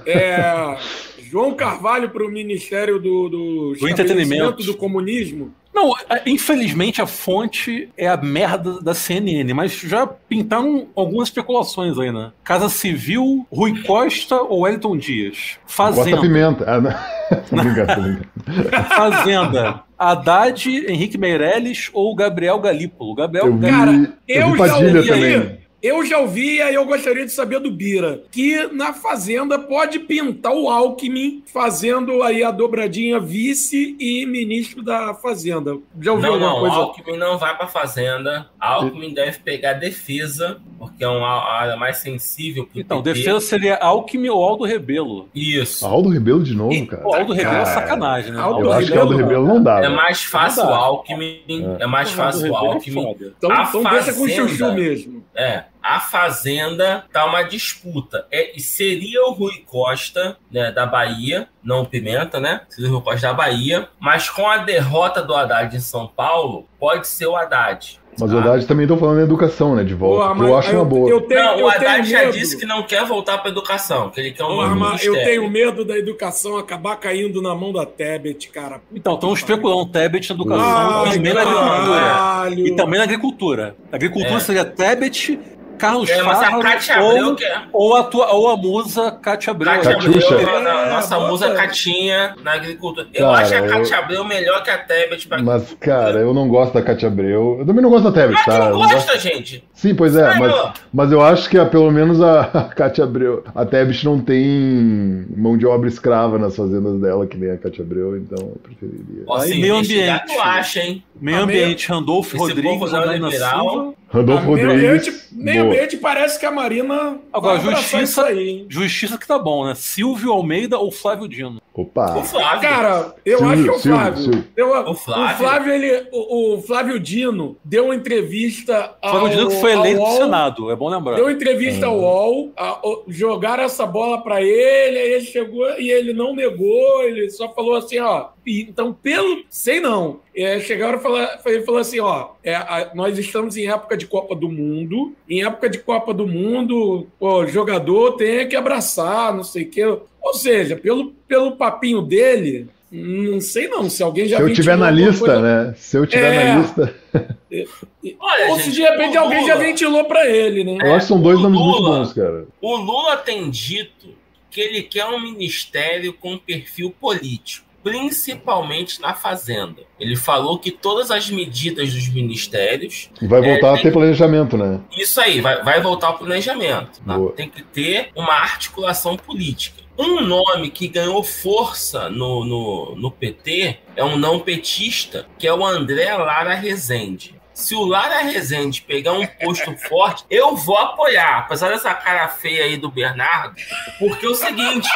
É, João Carvalho para o Ministério do, do, Entretenimento. do Comunismo. Não, infelizmente a fonte é a merda da CNN, mas já pintaram algumas especulações aí, né? Casa Civil, Rui Costa ou Wellington Dias? Costa Fazenda. Pimenta. Ah, não. *laughs* Brincando, brincando. *laughs* Fazenda. Haddad, Henrique Meirelles ou Gabriel Galípolo? Gabriel Eu vi. Cara, eu vi eu já Padilha ouvi também. aí. Eu já ouvi e aí eu gostaria de saber do Bira, que na Fazenda pode pintar o Alckmin fazendo aí a dobradinha vice e ministro da Fazenda. Já ouviu Não, alguma não, coisa? Alckmin não vai pra fazenda. Alckmin deve pegar defesa, porque é uma área mais sensível pro Então, PT. defesa seria Alckmin ou Aldo Rebelo. Isso. Aldo Rebelo de novo, cara. O Aldo Rebelo é sacanagem, né? Aldo Eu acho que Aldo Rebelo não dá. É velho. mais fácil o. Alckmin. É, mais Porra, fácil o Rebelo é Alckmin. foda. Então, A então deixa com o chuchu mesmo. É, a Fazenda tá uma disputa. É, e seria o Rui Costa, né, da Bahia, não o Pimenta, né? Seria o Rui Costa da Bahia. Mas com a derrota do Haddad em São Paulo, pode ser o Haddad. Mas tá? o Haddad também tô falando em educação, né? De volta. Que eu acho uma boa. Eu tenho, Não, eu o tenho Haddad já medo. disse que não quer voltar para educação, que ele quer um mas eu tenho medo da educação acabar caindo na mão da Tebet, cara. Então, estão especulando Tebet na educação Ai, e também na agricultura. E também na agricultura. A agricultura É. seria Tebet, Carlos É, mas a Cátia Abreu, ou, que é. ou, a tua, ou a musa Cátia Abreu. Cátia. Abreu, na- É, nossa bota. musa Catinha na agricultura. Eu Cara, acho a eu- Cátia Abreu melhor que a Tebet pra Mas, cara, eu não gosto da Katia Abreu. Eu também não gosto da Tebet, Mas tá? não não gosto- gosta, gente? Sim, pois é, mas, mas eu acho que pelo menos a, *laughs* a Katia Abreu, a Tebet não tem mão de obra escrava nas fazendas dela, que nem a Katia Abreu, então eu preferiria. Ó, Aí, meio ambiente. tu acha, hein? Meio ambiente, Randolfo Esse Rodrigues, povo não Anaína liberal. Silva. Meio Rodrigues. ambiente, meio ambiente parece que a Marina Agora, justiça- isso aí, hein? Justiça que tá bom, né? Silvio Almeida ou Flávio Dino? Opa! O Flávio. Cara, eu Silvio, acho que é o Flávio. Silvio. Eu- O Flávio. o Flávio, ele, o, o Flávio Dino deu uma entrevista ao, Flávio Dino que foi ao eleito do UOL, Senado, é bom lembrar. Deu entrevista ao UOL, a- o- jogaram essa bola pra ele, aí ele chegou e ele não negou, ele só falou assim, ó. Então, pelo. Sei não. É, chegaram a falar, ele falou assim, ó. é, a- nós estamos em época de Copa do Mundo. Em época de Copa do Mundo, o jogador tem que abraçar, não sei o quê. Ou seja, pelo, pelo papinho dele. Não sei não, se alguém já Se eu tiver na lista, coisa- né? Se eu tiver É. na lista. *laughs* Olha, Ou gente, se de repente o alguém já Lula- ventilou pra ele, né? Eu acho que são dois o nomes muito Lula- bons, cara. O Lula tem dito que ele quer um ministério com perfil político, principalmente na Fazenda. Ele falou que todas as medidas dos ministérios, E vai É, voltar a tem- ter planejamento, né? isso aí, vai, vai voltar ao planejamento. tá? Tem que ter uma articulação política. Um nome que ganhou força no, no, no PT é um não petista, que é o André Lara Rezende. Se o Lara Rezende pegar um posto *laughs* forte, eu vou apoiar, apesar dessa cara feia aí do Bernardo, porque é o seguinte: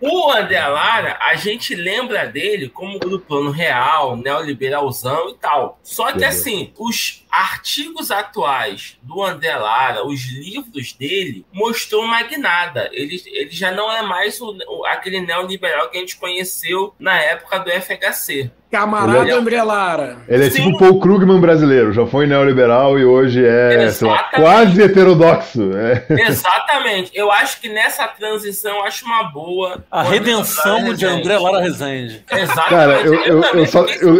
o André Lara, a gente lembra dele como do plano real, neoliberalzão e tal. Só que assim, os artigos atuais do André Lara, os livros dele, mostrou uma guinada. Ele, ele já não é mais o- o- aquele neoliberal que a gente conheceu na época do FHC. Camarada Ele é- André Lara. Ele é Sim. tipo o Paul Krugman brasileiro, já foi neoliberal e hoje é, sei lá, quase heterodoxo. É. Exatamente. Eu acho que nessa transição, eu acho uma boa. A redenção de André Lara Rezende. Exatamente. Cara, eu, eu, também eu só. fiquei Eu,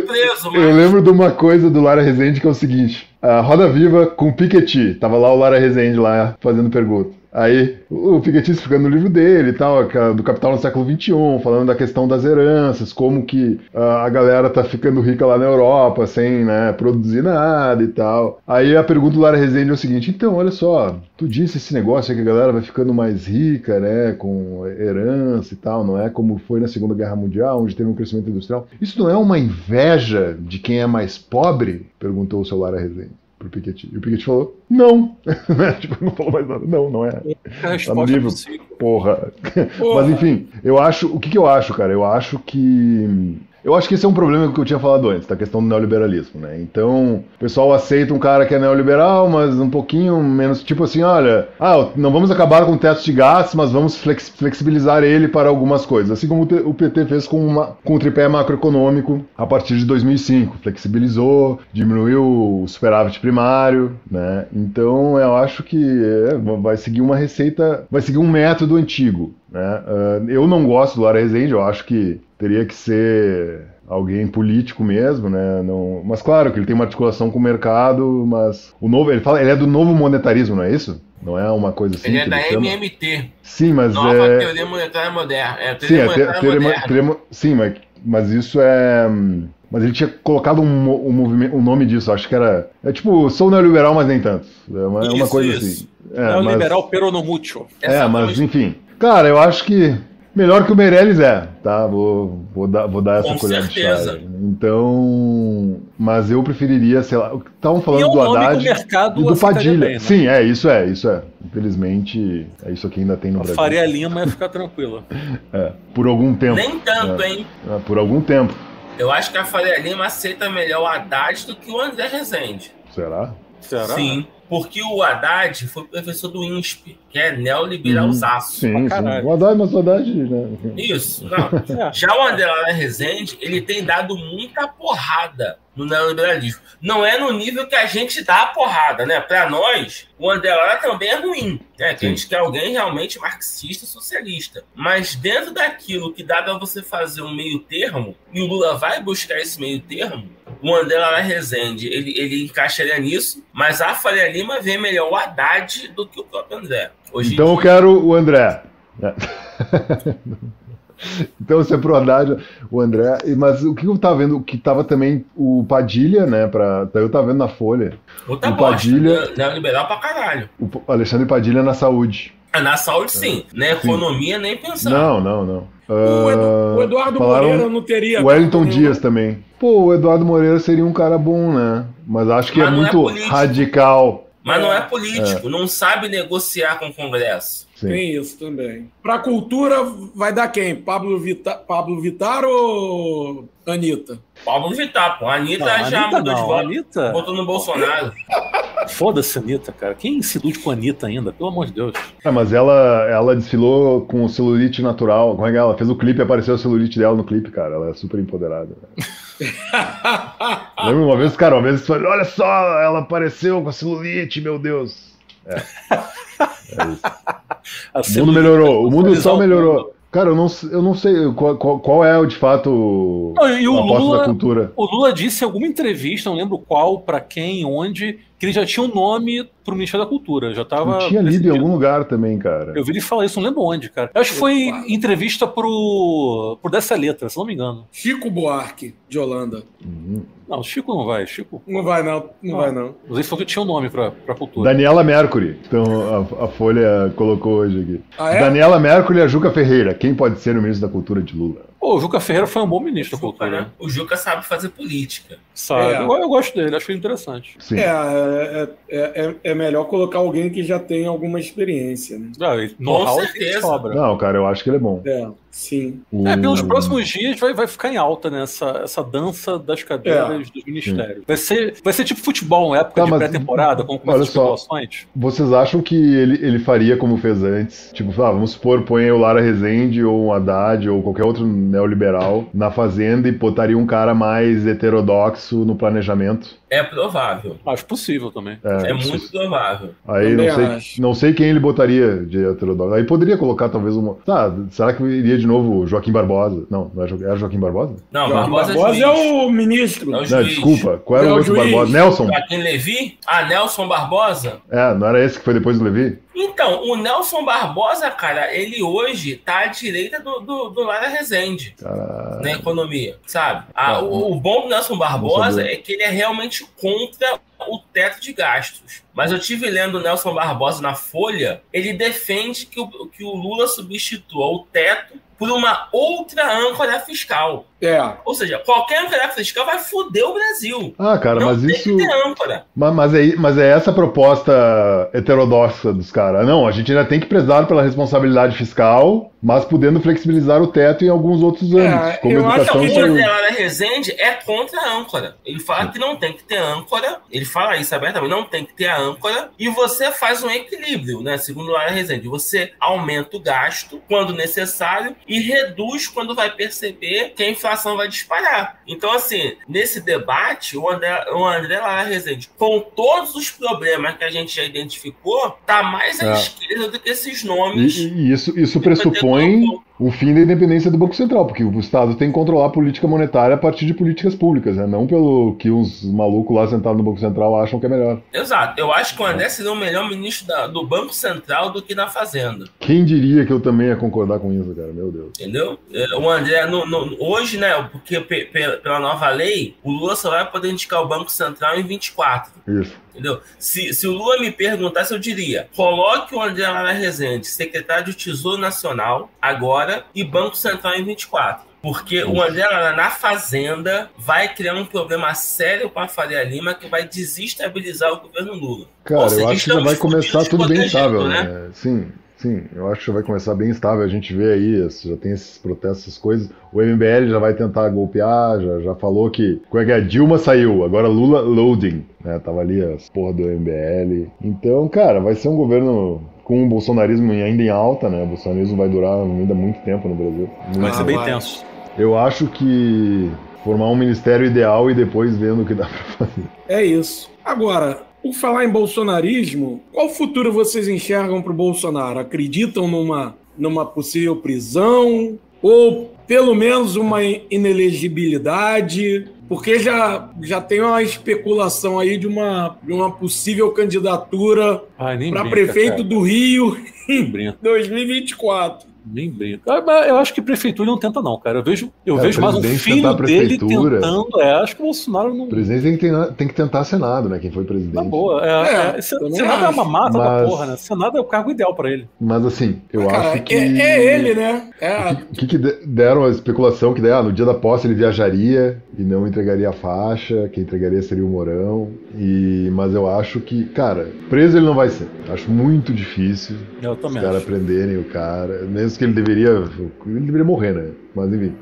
mas... eu lembro de uma coisa do Lara Rezende que é o seguinte: a Roda Viva com Piketty. Tava lá o Lara Rezende lá fazendo pergunta. Aí o Piketty explicando o livro dele e tal, do Capital no século XXI, falando da questão das heranças, como que ah, a galera tá ficando rica lá na Europa sem né, produzir nada e tal. Aí a pergunta do Lara Rezende é o seguinte: então, olha só, tu disse esse negócio que a galera vai ficando mais rica, né, com herança e tal, não é como foi na Segunda Guerra Mundial, onde teve um crescimento industrial. Isso não é uma inveja de quem é mais pobre? Perguntou o seu Lara Rezende pro Piketty. E o Piketty falou, não. *laughs* Né? tipo, não falou mais nada. Não, não é. A resposta livro. possível. Porra. Porra. *laughs* Mas enfim, eu acho. O que, que eu acho, cara? Eu acho que. Eu acho que esse é um problema que eu tinha falado antes, da questão do neoliberalismo, né? Então, o pessoal aceita um cara que é neoliberal, mas um pouquinho menos, tipo assim, olha, ah, não vamos acabar com o teto de gastos, mas vamos flex- flexibilizar ele para algumas coisas. Assim como o PT fez com, uma- com o tripé macroeconômico a partir de 2005. Flexibilizou, diminuiu o superávit primário, né? Então, eu acho que é, vai seguir uma receita, vai seguir um método antigo, né? Ah, eu não gosto do Lara Rezende, eu acho que teria que ser alguém político mesmo, né? Não, mas claro que ele tem uma articulação com o mercado, mas o novo, ele fala, ele é do novo monetarismo, não é isso? Não é uma coisa assim Ele é da ele chama? MMT, Sim, mas Nova é Teoria Monetária Moderna. É, Sim, Teoria é, te- Monetária teoria- Moderna. teoria- sim, mas, mas isso é. Mas ele tinha colocado um, um movimento, um nome disso, acho que era. É tipo, sou neoliberal, mas nem tanto. É uma, é uma Isso, coisa isso. assim. É, É o mas- liberal peronomútil. É, mas enfim. Cara, eu acho que melhor que o Meirelles é, tá? Vou, vou, dar, vou dar essa Com colher certeza. de chá. Então. Mas eu preferiria, sei lá. Estavam falando é do Haddad mercado e do Padilha. bem, né? Sim, é, isso é, isso é. Infelizmente, é isso que ainda tem no A Brasil. Faria Lima ia ficar tranquila. *laughs* É, por algum tempo. Nem tanto, É. hein? É, por algum tempo. Eu acho que a Faria Lima aceita melhor o Haddad do que o André Rezende. Será? Será? Sim. Porque o Haddad foi professor do INSP, que é neoliberalzaço. Sim, sim. O Haddad, mas o Haddad, né? Isso, não. *laughs* É. Já o André Lara Rezende, ele tem dado muita porrada no neoliberalismo. Não é no nível que a gente dá a porrada, né? Para nós, o André Lara também é ruim, né? Que a gente quer alguém realmente marxista, socialista. Mas dentro daquilo que dá para você fazer um meio termo, e o Lula vai buscar esse meio termo, o André Lara Rezende, ele, ele encaixaria nisso, mas a Faria Lima vê melhor o Haddad do que o próprio André. Hoje Então eu quero o André. *laughs* Então você é pro Haddad, o André. Mas o que eu tava vendo, que tava também o Padilha, né? Pra, eu tava vendo na Folha. Outra o bosta, Padilha- né? neoliberal pra caralho. O Alexandre Padilha na saúde. Na saúde, sim. Na economia, nem pensar. Não, não, não. O, Edu- Ah, o Eduardo falaram Moreira não teria. O Wellington Dias também. Pô, o Eduardo Moreira seria um cara bom, né? Mas acho que Mas é não é muito político. radical. mas É. não é político, não sabe negociar com o Congresso. Sim. Tem isso também. Pra cultura, vai dar quem? Pablo, Vita... Pablo Vittar ou Anitta? Pablo Vittar, pô. A Anitta Não, já Anitta mudou de não, voto. Anitta- Votou no Bolsonaro. *laughs* Foda-se, Anitta, cara. Quem se ilude com a Anitta ainda? Pelo amor de Deus. É, mas ela, ela desfilou com celulite natural. Como é que é? ela fez o clipe e apareceu a celulite dela no clipe, cara? Ela é super empoderada. *laughs* Lembra uma vez, cara, uma vez, falei, olha só, ela apareceu com a celulite, meu Deus. É. *laughs* É isso. O mundo melhorou, o mundo só melhorou. Cara, eu não, eu não sei qual, qual, qual é, de fato, Não, e o Lula- da cultura. O Lula disse em alguma entrevista, não lembro qual, pra quem, onde, que ele já tinha um nome pro Ministério da Cultura. Já tava. Eu tinha lido em algum lugar também, cara. Eu vi ele falar isso, não lembro onde, cara. Eu acho que foi em entrevista pro, pro Dessa Letra, se não me engano. Chico Buarque, de Holanda. Uhum. Não, o Chico não vai. Chico. Não vai, não. Não Ah. vai, não. Mas ele falou que tinha um nome pra, pra cultura. Daniela Mercury. Então a, a Folha colocou hoje aqui. Ah, é? Daniela Mercury e a Juca Ferreira. Quem pode ser o ministro da Cultura de Lula? Pô, o Juca Ferreira foi um bom ministro da cultura. né? O Juca sabe fazer política. Sabe? É. Eu, eu gosto dele, acho interessante. Sim. É, é, é, é- é melhor colocar alguém que já tem alguma experiência, né? Ah, ele- know-how ele certeza. sobra. Não, cara, eu acho que ele é bom. É, sim. É, pelos próximos dias vai, vai ficar em alta nessa essa dança das cadeiras dos ministérios. Vai ser, vai ser tipo futebol, uma época Tá, de pré-temporada, começa olha as só. Vocês acham que ele, ele faria como fez antes? Tipo, ah, vamos supor, põe o Lara Rezende ou um Haddad ou qualquer outro neoliberal na fazenda e botaria um cara mais heterodoxo no planejamento. É provável. Acho possível também. É, É muito provável. Aí Também não sei, acho. não sei quem ele botaria de heterodoxo. Aí poderia colocar talvez uma. Tá, será que iria de novo Joaquim Barbosa? Não, não é Jo- era Joaquim Barbosa? Não, Joaquim Barbosa, Barbosa é é juiz. o ministro. É o Não, juiz. desculpa. Qual era É o o outro juiz. Barbosa? Nelson? Joaquim Levi? Ah, Nelson Barbosa? É, não era esse que foi depois do Levi? Então, o Nelson Barbosa, cara, ele hoje tá à direita do, do, do Lara Rezende Cara, na economia, sabe? Ah, Ah, o, o bom do Nelson Barbosa é que ele é realmente contra o teto de gastos. Mas eu tive lendo o Nelson Barbosa na Folha, ele defende que o, que o Lula substitua o teto por uma outra âncora fiscal. É. Ou seja, qualquer âncora fiscal vai foder o Brasil. Ah, cara, Não mas tem isso. que ter âncora. Mas, mas, é, mas é essa a proposta heterodoxa dos caras. Não, a gente ainda tem que prezar pela responsabilidade fiscal, mas podendo flexibilizar o teto em alguns outros É, âmbitos, como eu acho educação que e O Lara Rezende é contra a âncora. Ele fala que não tem que ter âncora. Ele fala isso abertamente, não tem que ter a âncora. E você faz um equilíbrio, né? Segundo o Lara Rezende. Você aumenta o gasto quando necessário e reduz quando vai perceber que a inflação vai disparar. Então, assim, nesse debate, o André, o André Lara Rezende, com todos os problemas que a gente já identificou, tá mais à É. esquerda do que esses E, nomes. e isso, isso pressupõe põe o fim da independência do Banco Central, porque o Estado tem que controlar a política monetária a partir de políticas públicas, né? não pelo que uns malucos lá sentados no Banco Central acham que é melhor. Exato. Eu acho que o André seria o melhor ministro da- do Banco Central do que na Fazenda. Quem diria que eu também ia concordar com isso, cara? Meu Deus. Entendeu? É, O André, no- no- hoje, né? Porque pe- pe- pela nova lei, o Lula só vai poder indicar o Banco Central em 24. Isso. Entendeu? Se, se o Lula me perguntasse, eu diria: coloque o André Lara Rezende, secretário de Tesouro Nacional, agora, e Banco Central em 24. Porque o André Lara na Fazenda vai criar um problema sério com a Faria Lima que vai desestabilizar o governo Lula. Cara, seja, eu acho que já vai começar tudo bem estável, né? Sim, sim, eu acho que já vai começar bem estável. A gente vê aí, já tem esses protestos, essas coisas. O MBL já vai tentar golpear, já, já falou que. Como é que é? Dilma saiu, agora Lula loading, né? Tava ali as porra do MBL. Então, cara, vai ser um governo com o bolsonarismo ainda em alta, né? O bolsonarismo vai durar ainda muito tempo no Brasil. Vai ser bem tenso. Eu acho que formar um ministério ideal e depois vendo o que dá *laughs* pra fazer. É isso. Agora, por falar em bolsonarismo, qual futuro vocês enxergam para o Bolsonaro? Acreditam numa, numa possível prisão? Ou pelo menos uma inelegibilidade? Porque já, já tem uma especulação aí de uma, de uma possível candidatura nem para prefeito cara. do Rio em brinca. 2024. Nem brinco. Ah, Eu acho que prefeitura não tenta, não, cara. Eu vejo, eu Cara, vejo mais um filho dele tentando. É, acho que o Bolsonaro não. O presidente tem que, tentar, tem que tentar Senado, né? Quem foi presidente. Na boa. É, É, é, Senado é uma mata da Mas- porra, né? Senado é o cargo ideal pra ele. Mas assim, eu Cara, acho que. é, é ele, né? É, O que, que de- deram a especulação que daí, ah, no dia da posse ele viajaria e não entregaria a faixa, quem entregaria seria o Mourão. E, mas eu acho que, cara, preso ele não vai ser. Acho muito difícil Eu os também caras acho. prenderem o cara. Mesmo que ele deveria. Ele deveria morrer, né? Mas enfim.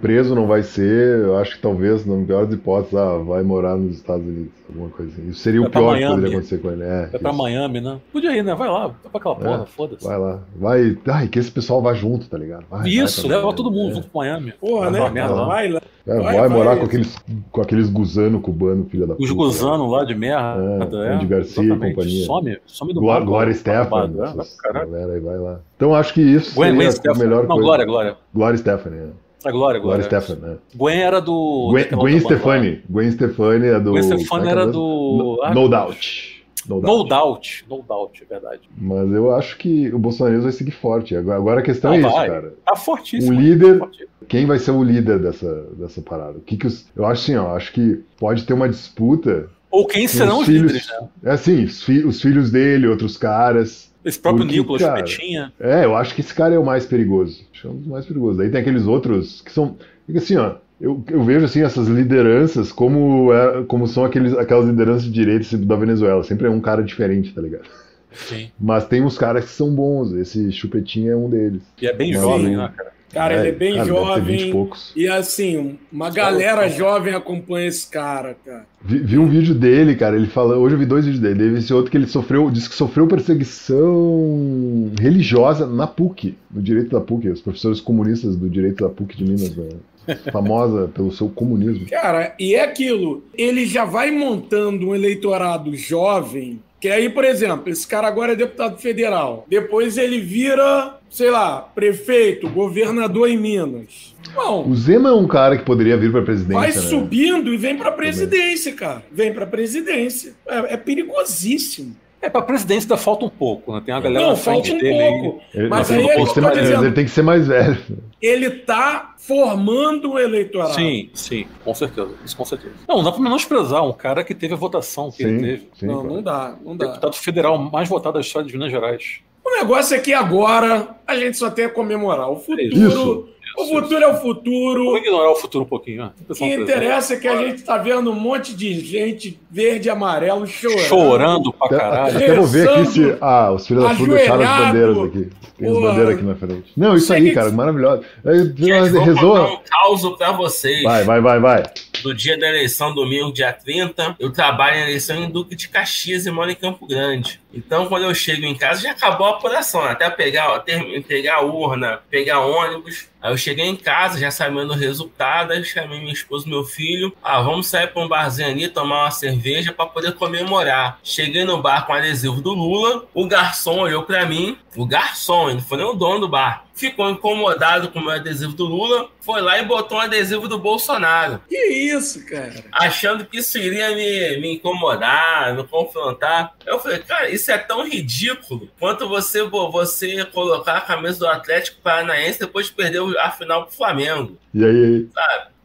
Preso não vai ser, eu acho que talvez, na pior das hipóteses, ah, vai morar nos Estados Unidos, alguma coisa assim. Isso seria Vai o pra pior que poderia acontecer com ele. É, Vai pra isso. Miami, né? Podia ir, né? Vai lá, vai pra aquela porra, É, foda-se. Vai lá. Vai. Ai, que esse pessoal vá junto, tá ligado? Vai, Isso, vai pra leva todo mundo É. junto pra Miami. porra, Vai né? pra merda lá. Vai lá. É, Vai, vai, vai. morar com aqueles, com aqueles gusanos cubanos, filha da Os puta. gusanos lá de merda. É, Andy Garcia e exatamente. companhia. Some, some do Glória, Glória do Stefan. né? galera aí, vai lá. Então acho que isso Gwen, seria Gwen a melhor Não, coisa. Glória, Glória. Glória Stefan, né? A Glória, Glória Glória. Stefan, né? Gwen era do. Gwen, Gwen. Stefani. Gwen Stefani é do. Gwen Stefani era do. No, Ah, no Doubt. No No doubt. No doubt, é verdade. Mas eu acho que o Bolsonaro vai seguir forte. Agora, agora a questão é isso, vai. cara. Tá fortíssimo. Um líder- Fortíssimo. Quem vai ser o líder dessa, dessa parada? O que que os, eu acho assim, ó, acho que pode ter uma disputa Ou quem serão os os filhos. líderes, né? É assim, os, fi- os filhos dele, outros caras. Esse próprio Porque, Nicolas cara, Petinha. É, eu acho que esse cara é o mais perigoso. Acho que é um dos mais perigosos. Daí tem aqueles outros que são. Porque assim, ó, eu, eu vejo assim essas lideranças como, é, como são aqueles, aquelas lideranças de direita assim, da Venezuela. Sempre é um cara diferente, tá ligado? Sim. Mas tem uns caras que são bons. Esse Chupetinho é um deles. E é bem Mas jovem, né, cara? Cara, ele é bem cara, deve ter 20 e jovem. poucos. E assim, uma galera jovem acompanha esse cara, cara. Vi, vi um vídeo dele, cara, ele fala, hoje eu vi dois vídeos dele, teve esse outro que ele sofreu, disse que sofreu perseguição religiosa na PUC, no direito da PUC, os professores comunistas do direito da PUC de Minas, né? *laughs* famosa pelo seu comunismo. Cara, e é aquilo, ele já vai montando um eleitorado jovem, que aí, por exemplo, esse cara agora é deputado federal. Depois ele vira, sei lá, prefeito, governador em Minas. Bom, O Zema é um cara que poderia vir pra presidência, vai né? subindo e vem pra presidência, cara. Vem pra presidência. É, é perigosíssimo. É, pra presidência ainda falta um pouco, né? Tem uma galera Não, na frente falta um pouco. Ele, Mas ele aí é mais, dizendo. ele tem que ser mais velho. Ele tá formando o eleitorado. Sim, sim, com certeza. Isso com certeza. Não, não dá pra menosprezar um cara que teve a votação que ele Sim, teve. sim, não, claro. não dá, não dá. Deputado federal mais votado da história de Minas Gerais. O negócio é que agora a gente só tem a comemorar. O futuro, Isso. o futuro é o futuro. Vou ignorar o futuro um pouquinho. né? O que interessa é que a gente tá vendo um monte de gente verde e amarelo chorando. Chorando pra caralho. até vou ver aqui se. Ah, os filhos da puta deixaram as bandeiras aqui. Tem as bandeiras aqui na frente. Não, isso aí, cara, maravilhoso. Contar um caos pra vocês. Vai, vai, vai, vai. do dia da eleição, domingo, dia 30, eu trabalho na eleição em Duque de Caxias e moro em Campo Grande. Então, quando eu chego em casa, já acabou a apuração. né? Até pegar, até pegar a urna, pegar ônibus. Aí eu cheguei em casa, já sabendo o resultado, aí chamei minha esposa e meu filho. Ah, vamos sair pra um barzinho ali, tomar uma cerveja para poder comemorar. Cheguei no bar com adesivo do Lula, o garçom olhou para mim, o garçom, ele foi nem o dono do bar. Ficou incomodado com o meu adesivo do Lula, foi lá e botou um adesivo do Bolsonaro Que isso, cara? achando que isso iria me, me incomodar, me confrontar. Eu falei, cara, isso é tão ridículo quanto você, você colocar a camisa do Atlético Paranaense depois de perder a final pro Flamengo. E aí,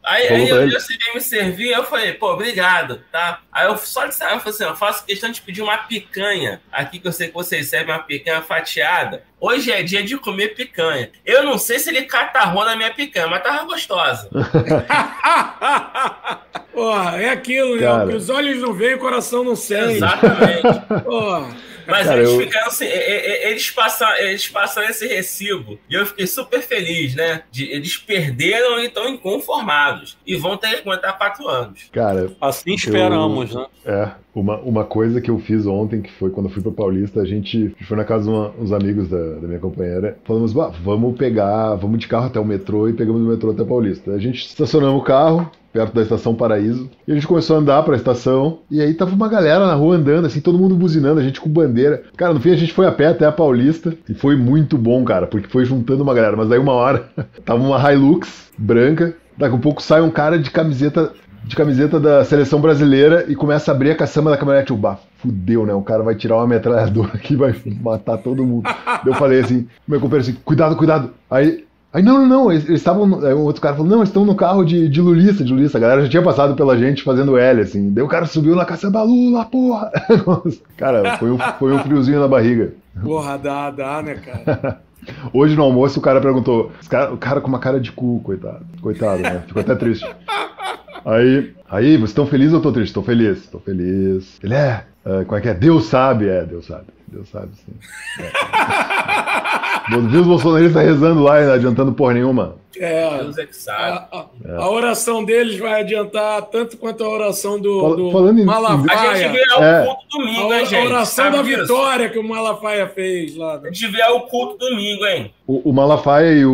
Aí, aí eu já sei me servir, eu falei, pô, obrigado, tá? Aí eu só disse, eu falei assim, eu faço questão de pedir uma picanha. Aqui que eu sei que vocês servem uma picanha fatiada. Hoje é dia de comer picanha. Eu não sei se ele catarrou na minha picanha, mas tava gostosa. *laughs* Porra, é aquilo, né? Cara. O que os olhos não veem, o coração não sente. Exatamente. Porra. Mas Cara, eles eu- ficaram assim, e- e- e- eles passaram, eles passaram esse recibo e eu fiquei super feliz, né? De, eles perderam e estão inconformados e vão ter que aguentar quatro anos. cara, Assim esperamos, né? É, uma, uma coisa que eu fiz ontem, que foi quando eu fui pra Paulista, a gente foi na casa de uma- uns amigos da, da minha companheira, falamos, "Bah, vamos pegar, vamos de carro até o metrô e pegamos o metrô até Paulista. A gente estacionamos o carro perto da estação Paraíso e a gente começou a andar pra estação e aí tava uma galera na rua andando, assim, todo mundo buzinando, a gente com bandeira. Cara, no fim a gente foi a pé até a Paulista e foi muito bom, cara, porque foi juntando uma galera, mas aí uma hora *laughs* tava uma Hilux branca, daqui a pouco sai um cara de camiseta de camiseta da seleção brasileira e começa a abrir a caçamba da caminhonete. O bah, fudeu, né? O cara vai tirar uma metralhadora *laughs* aqui e vai matar todo mundo. eu falei assim, meu companheiro assim, cuidado, cuidado. Aí, aí não, não, não, eles estavam. Aí o outro cara falou, não, eles estão no carro de, de Lulista, de Lulista. A galera já tinha passado pela gente fazendo L, assim. Daí o cara subiu na caçamba, Lula, porra! *laughs* cara, foi um, foi um friozinho na barriga. Porra, dá, dá, né, cara? *laughs* Hoje no almoço o cara perguntou, o cara com uma cara de cu, coitado. Coitado, né? Ficou até triste. Aí, aí, vocês estão felizes ou tô triste? Tô feliz, tô feliz. Ele é, é, como é que é? Deus sabe, é, Deus sabe. Deus sabe, sim. É. Viu os bolsonaristas rezando lá e não adiantando porra nenhuma. É, Deus é que sabe. a, a- a oração deles vai adiantar tanto quanto a oração do, Fal- do falando em- A Malafaia. gente vê o É. culto A, domingo, hein, a gente? oração Sabe da disso? vitória que o Malafaia fez lá. A gente vê o culto domingo, hein? O, o Malafaia e o,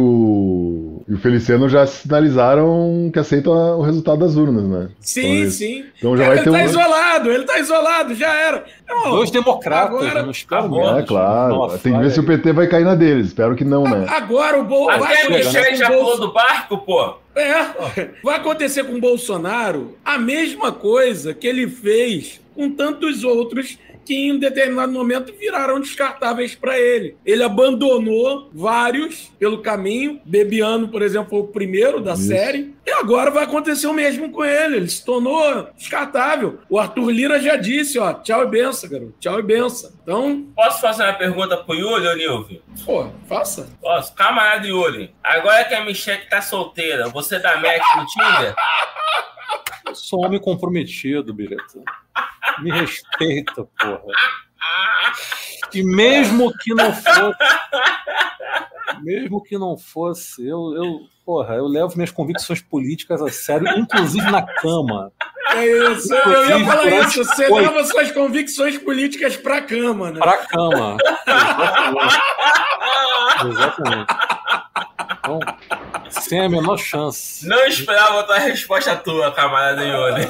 e o Feliciano já sinalizaram que aceitam a- o resultado das urnas, né? Sim, Então, sim. Então já ele vai ter tá um. isolado, ele tá isolado, já era. Não, Dois democratas, agora- não espero agora- menos. É, claro. Nossa, Tem que ver olha se o aí. PT vai cair na deles. Espero que não, né? Agora o Bol vai Até Michelle com já o pulou do barco, pô. É, vai acontecer com o Bolsonaro a mesma coisa que ele fez com tantos outros que em determinado momento viraram descartáveis para ele. Ele abandonou vários pelo caminho. Bebiano, por exemplo, foi o primeiro da Isso. série. E agora vai acontecer o mesmo com ele. Ele se tornou descartável. O Arthur Lira já disse, ó, tchau e benção, garoto. Tchau e benção. Então, Posso fazer uma pergunta pro Yuri, ô Nilvio? pô, faça. Posso? Camarada Yuri, agora que a Michelle tá solteira, você dá match no Tinder? Eu sou um homem comprometido, Bireta. Me respeita, porra. E mesmo que não fosse. Mesmo que não fosse, eu, eu, porra, eu levo minhas convicções políticas a sério, inclusive na cama. É isso. Eu ia Inclusive, falar isso. Você Oi. leva suas convicções políticas pra cama, né? Pra cama. Exatamente. Exatamente. Então, sem a menor chance. Não esperava outra resposta tua, camarada Yuri.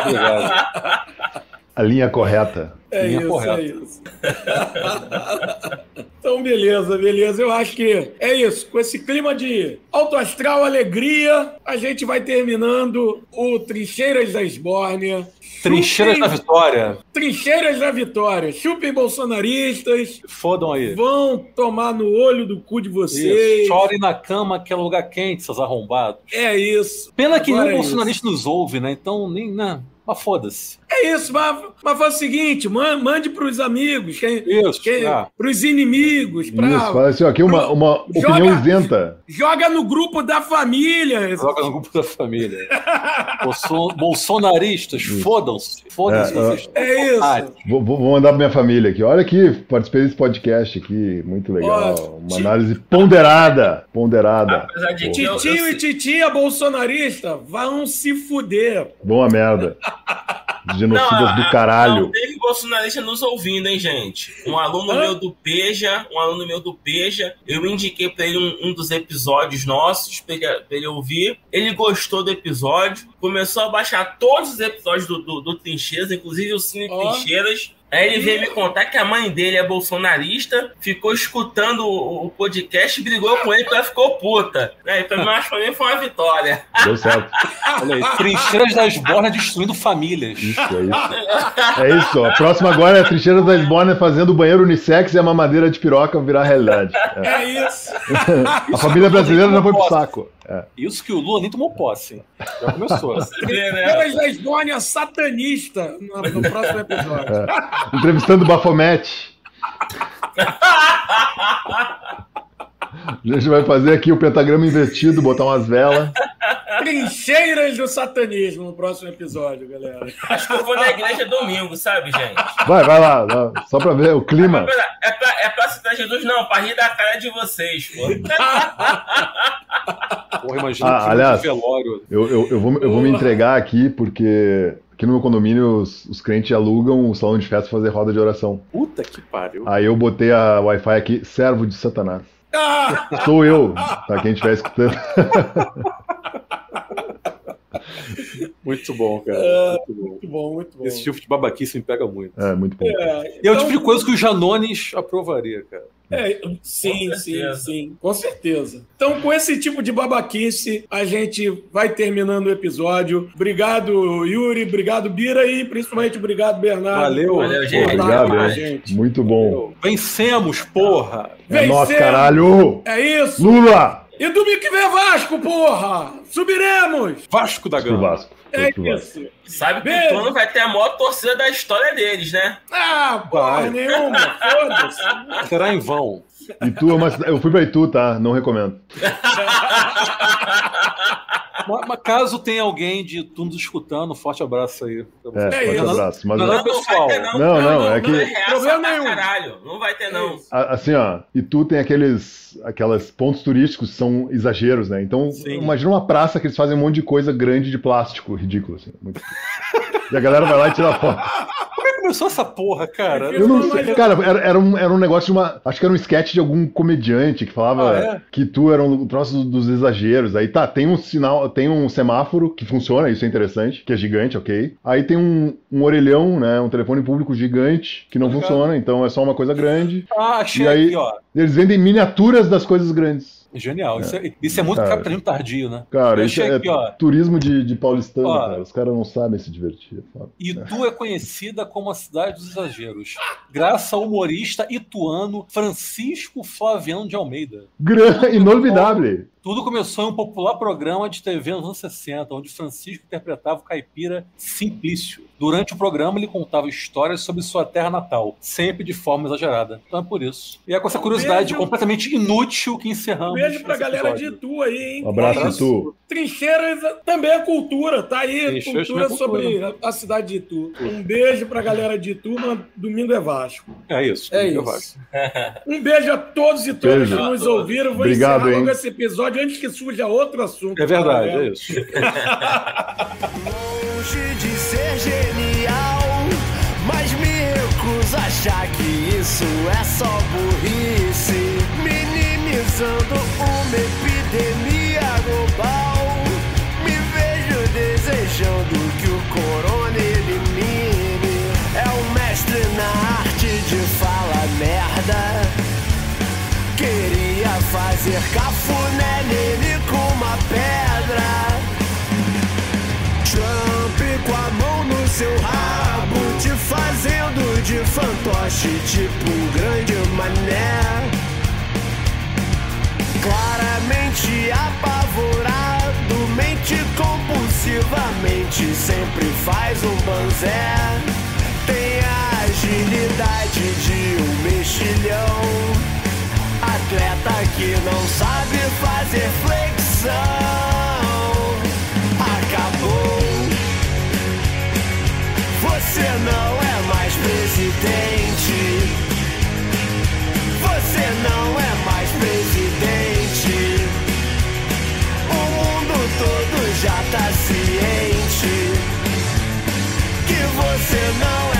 Obrigado. *laughs* A linha correta. É Linha isso, correta. é isso. *laughs* então, beleza, beleza. Eu acho que é isso. Com esse clima de alto astral, alegria, a gente vai terminando o Trincheiras da Esbórnia. Trincheiras da vitória. Trincheiras da Vitória. Chupem bolsonaristas. Fodam aí. Vão tomar no olho do cu de vocês. Isso. Chorem na cama, que é lugar quente, seus arrombados. É isso. Pena que Agora nenhum é bolsonarista nos ouve, né? Então, nem. Né? Mas foda-se. É isso, mas, mas faz o seguinte: man- mande pros amigos, quem, Isso. quem, ah. pros inimigos, pra, Isso, fala assim, ó, aqui uma, uma Joga- opinião isenta. joga no grupo da família. Joga no grupo da família. Bolso- Bolsonaristas, fodam-se. Fodam-se É. É isso. Ah, Vou, vou mandar pra minha família aqui. Olha aqui, participei desse podcast aqui. Muito legal. Ó, Uma análise ponderada. Ponderada. Apesar de que eu, eu Titio e titia bolsonarista vão se fuder. Bom a merda. Genocidas Não, do caralho. Não teve bolsonarista nos ouvindo, hein, gente? Um aluno Hã? meu do Peja, um aluno meu do Peja, eu indiquei pra ele um, um dos episódios nossos pra ele, pra ele ouvir. Ele gostou do episódio, começou a baixar todos os episódios do, do, do Trincheiras, inclusive o Cine Ó. Trincheiras. Aí ele veio me contar que a mãe dele é bolsonarista, ficou escutando o, podcast, brigou com ele, ela ficou puta. E pra mim, eu acho que pra mim foi uma vitória. Deu certo. olha aí. Trincheiras das bornas destruindo famílias. Isso, é isso. É isso, ó. A próxima agora é a Trincheira da Esbórnia fazendo o banheiro unissex e a mamadeira de piroca virar realidade. É. É isso. *laughs* A família brasileira já foi pro saco. É. Isso que o Lula nem tomou posse. Já começou. Vê, *laughs* né? Da Esbórnia satanista no, no próximo episódio. Entrevistando o Bafomete. *laughs* A gente vai fazer aqui o pentagrama invertido, botar umas velas. Trincheiras do satanismo no próximo episódio, galera. Acho que eu vou na igreja domingo, sabe, gente? Vai, vai lá, lá, só pra ver o clima. É pra, é pra citar Jesus? Não, pra rir da cara de vocês, pô. Porra, imagina Ah, que aliás. velório. Eu, eu, eu, vou, eu vou me entregar aqui porque aqui no meu condomínio os, os crentes alugam o salão de festa pra fazer roda de oração. Puta que pariu. Aí eu botei a Wi-Fi aqui, servo de Satanás. Ah, Sou eu, tá? Quem estiver escutando. *laughs* Muito bom, cara. Muito bom. muito bom, muito bom. Esse tipo de babaquice me pega muito. É, muito bom. É, E é o então- tipo de coisa que o Janones aprovaria, cara. É, sim, Com sim, certeza. sim, com certeza. Então, com esse tipo de babaquice, a gente vai terminando o episódio. Obrigado, Yuri, obrigado, Bira, e principalmente obrigado, Bernardo. Valeu. Valeu, gente. Obrigado, gente. Muito bom. Vencemos, porra! É nosso Vencemos! caralho! É isso! Lula! E domingo que vem é Vasco, porra! Subiremos! Vasco da Gama. Vasco. É isso! Sabe que Beijo. o Tono vai ter a maior torcida da história deles, né? Ah, porra Vai. nenhuma! Foda-se! Será em vão. Itu é uma Eu fui pra Itu, tá? Não recomendo. *laughs* Mas, mas caso tenha alguém de tu nos escutando, um forte abraço aí. É, É forte isso. abraço. Mas, Não, Não, não pessoal. vai ter, não. Não, não, é não que- é Problema nenhum. caralho. Não vai ter, não. a- assim, ó, Itu tem aqueles, aquelas pontos turísticos que são exageros, né? Então, Sim. imagina uma praça que eles fazem um monte de coisa grande de plástico, ridículo, assim. Muito... e a galera vai lá e tira foto. *laughs* Como é que começou essa porra, cara? Eu não sei, cara, era, era, um, era um negócio de uma. Acho que era um sketch de algum comediante que falava Ah, é? que tu era um troço do- dos exageros. Aí tá, tem um sinal, tem um semáforo que funciona, isso é interessante, que é gigante, ok. Aí tem um, um orelhão, né? Um telefone público gigante que não Legal. funciona, então é só uma coisa grande. Ah, achei E aí- aqui, ó. Eles vendem miniaturas das coisas grandes. Genial. Isso é, isso é muito Cara. capitalismo tardio, né? Cara, Eu isso é aqui, ó. turismo de, de paulistano, Ó. cara. Os caras não sabem se divertir. é foda. Itu é conhecida como a cidade dos exageros, graças ao humorista ituano Francisco Flaviano de Almeida. Gran... Inolvidável. Tudo começou em um popular programa de TV nos anos 60, onde Francisco interpretava o caipira Simplício. Durante o programa, ele contava histórias sobre sua terra natal, sempre de forma exagerada. Então é por isso. E é com essa Um curiosidade beijo. completamente inútil que encerramos. Beijo pra galera de. Itu aí, hein? Um abraço, É. Itu. Trincheiras também é cultura, tá aí. Trincheiras cultura é sobre a- a cidade de Itu. Um beijo pra galera de Itu, mas domingo é Vasco. É isso. É eu isso. acho. Um beijo a todos e todas Beijo. que nos ouviram. Vou Obrigado, encerrar logo hein? esse episódio antes que surja outro assunto. É verdade, é isso. *laughs* longe de ser genial, mas me recuso a achar que isso é só burrice, minimizando uma epidemia global. Me vejo desejando que o corona fazer cafuné nele com uma pedra. Trump com a mão no seu rabo, te fazendo de fantoche, tipo um grande mané. Claramente apavorado, mente compulsivamente, sempre faz um banzé. Tem a agilidade de um mexilhão atleta que não sabe fazer flexão. Acabou. Você não é mais presidente. Você não é mais presidente. O mundo todo já tá ciente que você não é